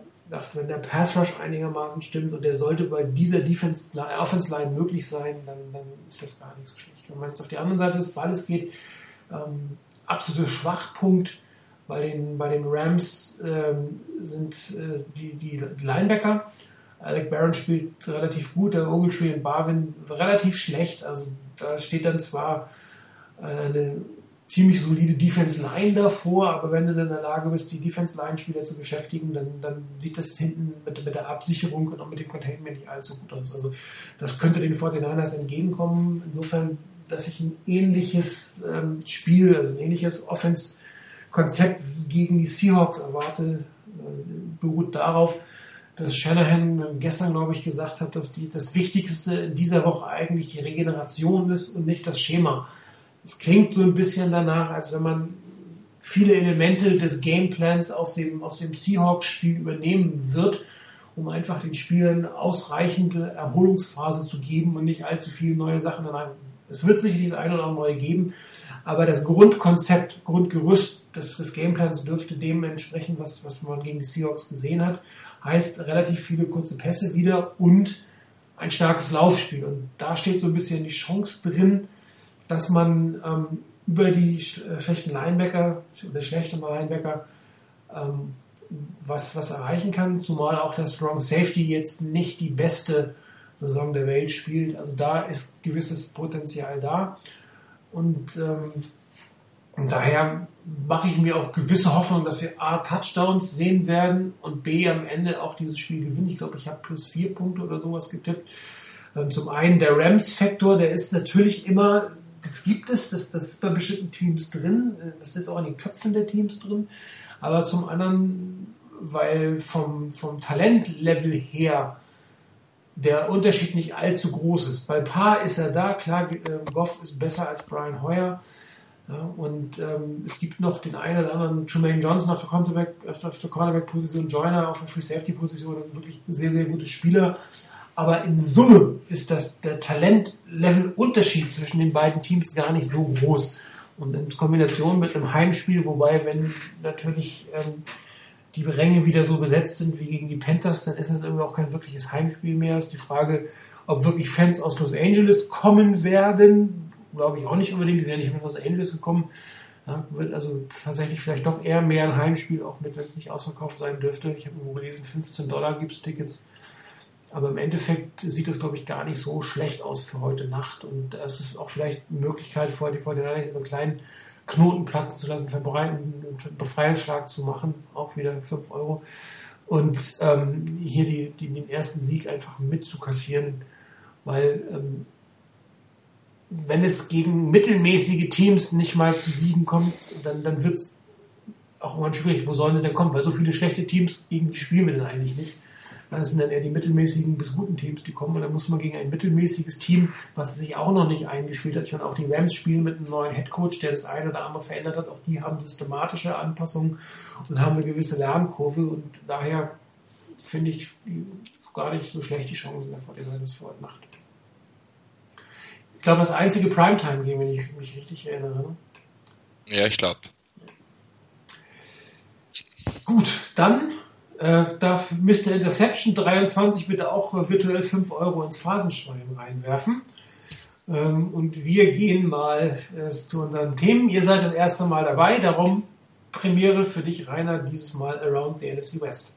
Speaker 1: wenn der Pass Rush einigermaßen stimmt und der sollte bei dieser Defense Offense Line möglich sein, dann, dann ist das gar nicht so schlecht. Wenn man jetzt auf die andere Seite des Balles geht, ähm, absoluter Schwachpunkt bei den, bei den Rams ähm, sind äh, die, die Linebacker. Alec Barron spielt relativ gut, der Ogletree und Barwin relativ schlecht. Also da steht dann zwar eine ziemlich solide Defense Line davor, aber wenn du dann in der Lage bist, die Defense Line Spieler zu beschäftigen, dann, dann sieht das hinten mit, mit der Absicherung und auch mit dem Containment nicht allzu gut aus. Also das könnte den 49ers entgegenkommen. Insofern, dass ich ein ähnliches ähm, Spiel, also ein ähnliches Offense-Konzept wie gegen die Seahawks erwarte, äh, beruht darauf, dass Shanahan gestern, glaube ich, gesagt hat, dass die, das Wichtigste in dieser Woche eigentlich die Regeneration ist und nicht das Schema. Es klingt so ein bisschen danach, als wenn man viele Elemente des Gameplans aus dem, aus dem Seahawks-Spiel übernehmen wird, um einfach den Spielern ausreichende Erholungsphase zu geben und nicht allzu viele neue Sachen. Es wird sicherlich das eine oder andere neue geben, aber das Grundkonzept, Grundgerüst des, des Gameplans dürfte dem entsprechen, was, was man gegen die Seahawks gesehen hat heißt relativ viele kurze Pässe wieder und ein starkes Laufspiel. Und da steht so ein bisschen die Chance drin, dass man ähm, über die äh, schlechten Linebacker oder schlechte Linebacker ähm, was, was erreichen kann, zumal auch der Strong Safety jetzt nicht die beste Saison der Welt spielt. Also da ist gewisses Potenzial da. Und ähm, daher mache ich mir auch gewisse Hoffnung, dass wir A, Touchdowns sehen werden und B, am Ende auch dieses Spiel gewinnen. Ich glaube, ich habe plus vier Punkte oder sowas getippt. Ähm, zum einen der Rams-Faktor, der ist natürlich immer, das gibt es, das, das ist bei bestimmten Teams drin, das ist auch in den Köpfen der Teams drin. Aber zum anderen, weil vom, vom Talentlevel her der Unterschied nicht allzu groß ist. Bei Paar ist er da, klar, äh, Goff ist besser als Brian Hoyer. Ja, und ähm, es gibt noch den einen oder anderen Tremaine Johnson auf der Cornerback-Position, Cornerback Joyner auf der Free Safety-Position, wirklich sehr, sehr gute Spieler. Aber in Summe ist das der Talentlevel-Unterschied zwischen den beiden Teams gar nicht so groß. Und in Kombination mit einem Heimspiel, wobei, wenn natürlich ähm, die Ränge wieder so besetzt sind wie gegen die Panthers, dann ist das irgendwie auch kein wirkliches Heimspiel mehr. Ist die Frage, ob wirklich Fans aus Los Angeles kommen werden. Glaube ich auch nicht unbedingt. Die sind ja nicht mit Los Angeles gekommen. Ja, wird also tatsächlich vielleicht doch eher mehr ein Heimspiel, auch mit, wenn es nicht ausverkauft sein dürfte. Ich habe irgendwo gelesen, 15 Dollar gibt es Tickets. Aber im Endeffekt sieht das, glaube ich, gar nicht so schlecht aus für heute Nacht. Und es ist auch vielleicht eine Möglichkeit, vor die, vor so einen kleinen Knoten platzen zu lassen, verbreiten, einen Befreiungsschlag zu machen, auch wieder 5 Euro. Und ähm, hier die, die, den ersten Sieg einfach mitzukassieren, weil ähm, wenn es gegen mittelmäßige Teams nicht mal zu Siegen kommt, dann, dann wird es auch irgendwann schwierig. Wo sollen sie denn kommen? Weil so viele schlechte Teams gegen die spielen wir denn eigentlich nicht. Das sind dann eher die mittelmäßigen bis guten Teams, die kommen. Und dann muss man gegen ein mittelmäßiges Team, was sich auch noch nicht eingespielt hat. Ich meine, auch die Rams spielen mit einem neuen Headcoach, der das eine oder andere verändert hat. Auch die haben systematische Anpassungen und haben eine gewisse Lernkurve. Und daher finde ich gar nicht so schlecht die Chancen der 49ers für heute Nacht. Ich glaube, das einzige Primetime-Game, wenn ich mich richtig erinnere. Ne?
Speaker 2: Ja, ich glaube.
Speaker 1: Gut, dann äh, darf Mr. Interception 23 bitte auch virtuell 5 Euro ins Phasenschwein reinwerfen. Ähm, und wir gehen mal äh, zu unseren Themen. Ihr seid das erste Mal dabei, darum Premiere für dich, Rainer, dieses Mal Around the NFC West.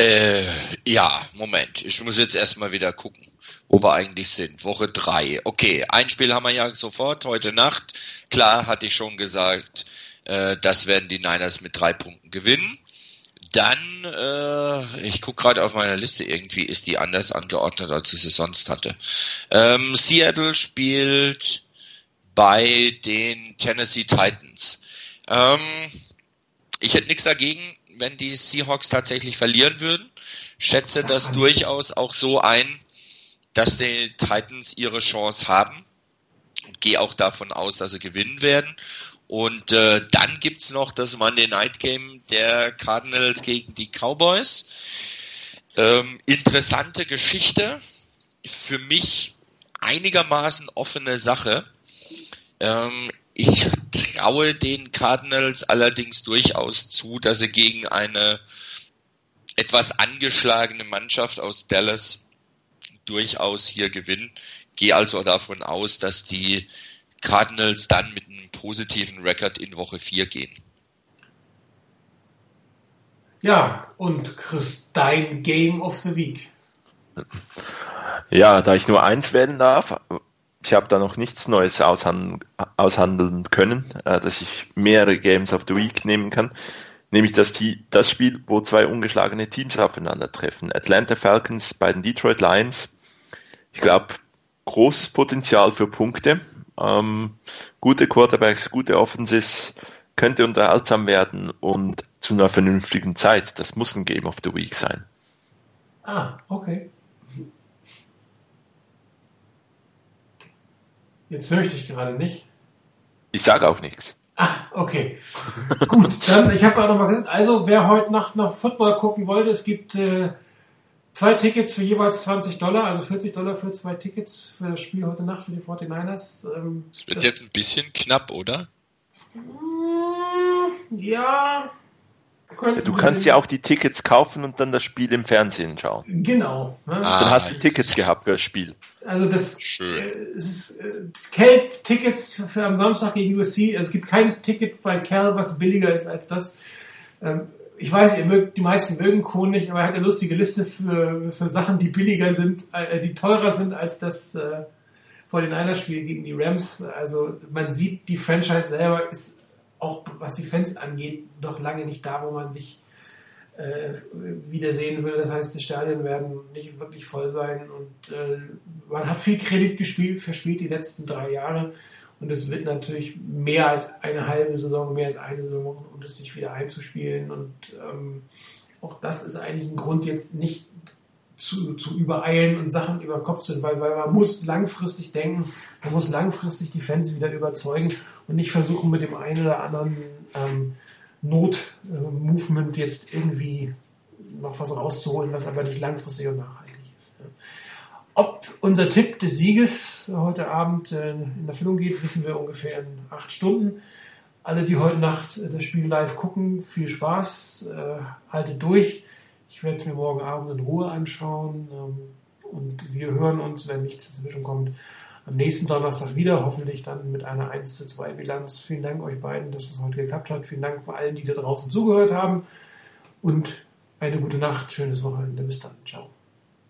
Speaker 2: Äh, ja, Moment. Ich muss jetzt erstmal wieder gucken, wo wir eigentlich sind. Woche 3. Okay, ein Spiel haben wir ja sofort, heute Nacht. Klar, hatte ich schon gesagt, äh, das werden die Niners mit drei Punkten gewinnen. Dann, äh, ich gucke gerade auf meiner Liste, irgendwie ist die anders angeordnet, als ich sie sonst hatte. Ähm, Seattle spielt bei den Tennessee Titans. Ähm, ich hätte nichts dagegen, wenn die Seahawks tatsächlich verlieren würden. Schätze das durchaus auch so ein, dass die Titans ihre Chance haben. Und gehe auch davon aus, dass sie gewinnen werden. Und äh, dann gibt's noch das Monday Night Game der Cardinals gegen die Cowboys. Ähm, interessante Geschichte. Für mich einigermaßen offene Sache. Ähm, ich traue den Cardinals allerdings durchaus zu, dass sie gegen eine etwas angeschlagene Mannschaft aus Dallas durchaus hier gewinnen. Gehe also davon aus, dass die Cardinals dann mit einem positiven Rekord in Woche 4 gehen.
Speaker 1: Ja, und Chris, dein Game of the Week.
Speaker 3: Ja, da ich nur eins wählen darf, ich habe da noch nichts Neues aushandeln, aushandeln können, äh, dass ich mehrere Games of the Week nehmen kann. Nämlich das, das Spiel, wo zwei ungeschlagene Teams aufeinandertreffen. Atlanta Falcons bei den Detroit Lions. Ich glaube, großes Potenzial für Punkte. Ähm, gute Quarterbacks, gute Offenses, könnte unterhaltsam werden und zu einer vernünftigen Zeit. Das muss ein Game of the Week sein.
Speaker 1: Ah, okay. Jetzt höre ich dich gerade nicht.
Speaker 3: Ich sage auch nichts.
Speaker 1: Ah, okay. Gut, dann, ich habe gerade nochmal gesagt, also wer heute Nacht noch Football gucken wollte, es gibt äh, Zwei Tickets für jeweils 20 Dollar, also 40 Dollar für zwei Tickets für das Spiel heute Nacht für die 49ers.
Speaker 2: Ähm, das wird jetzt ein bisschen knapp, oder?
Speaker 1: Mm, ja,
Speaker 3: du kannst ja auch die Tickets kaufen und dann das Spiel im Fernsehen schauen.
Speaker 1: Genau.
Speaker 3: Ne? Ah, dann hast du Tickets gehabt für das Spiel.
Speaker 1: Also das Schön. Äh, es ist äh, Cal Tickets für, für, am Samstag gegen USC. Also es gibt kein Ticket bei Cal, was billiger ist als das. Ähm, ich weiß, ihr mögt, die meisten mögen Kohn nicht, aber er hat eine lustige Liste für, für Sachen, die billiger sind, äh, die teurer sind als das äh, vor den Einerspiel gegen die Rams. Also man sieht, die Franchise selber ist auch, was die Fans angeht, noch lange nicht da, wo man sich äh, wiedersehen will. Das heißt, die Stadien werden nicht wirklich voll sein und äh, man hat viel Kredit gespielt, verspielt die letzten drei Jahre und es wird natürlich mehr als eine halbe Saison, mehr als eine Saison, um das sich wieder einzuspielen. Und ähm, auch das ist eigentlich ein Grund, jetzt nicht zu, zu übereilen und Sachen über den Kopf zu weil, weil man muss langfristig denken, man muss langfristig die Fans wieder überzeugen und nicht versuchen mit dem einen oder anderen ähm, Not-Movement jetzt irgendwie noch was rauszuholen, was aber nicht langfristig und nachhaltig ob unser Tipp des Sieges heute Abend äh, in Erfüllung geht, wissen wir ungefähr in acht Stunden. Alle, die heute Nacht äh, das Spiel live gucken, viel Spaß, äh, haltet durch. Ich werde es mir morgen Abend in Ruhe anschauen ähm, und wir hören uns, wenn nichts dazwischen kommt, am nächsten Donnerstag wieder, hoffentlich dann mit einer 1 zu 2 Bilanz. Vielen Dank euch beiden, dass es heute geklappt hat. Vielen Dank vor allen, die da draußen zugehört haben und eine gute Nacht, schönes Wochenende. Bis dann. Ciao.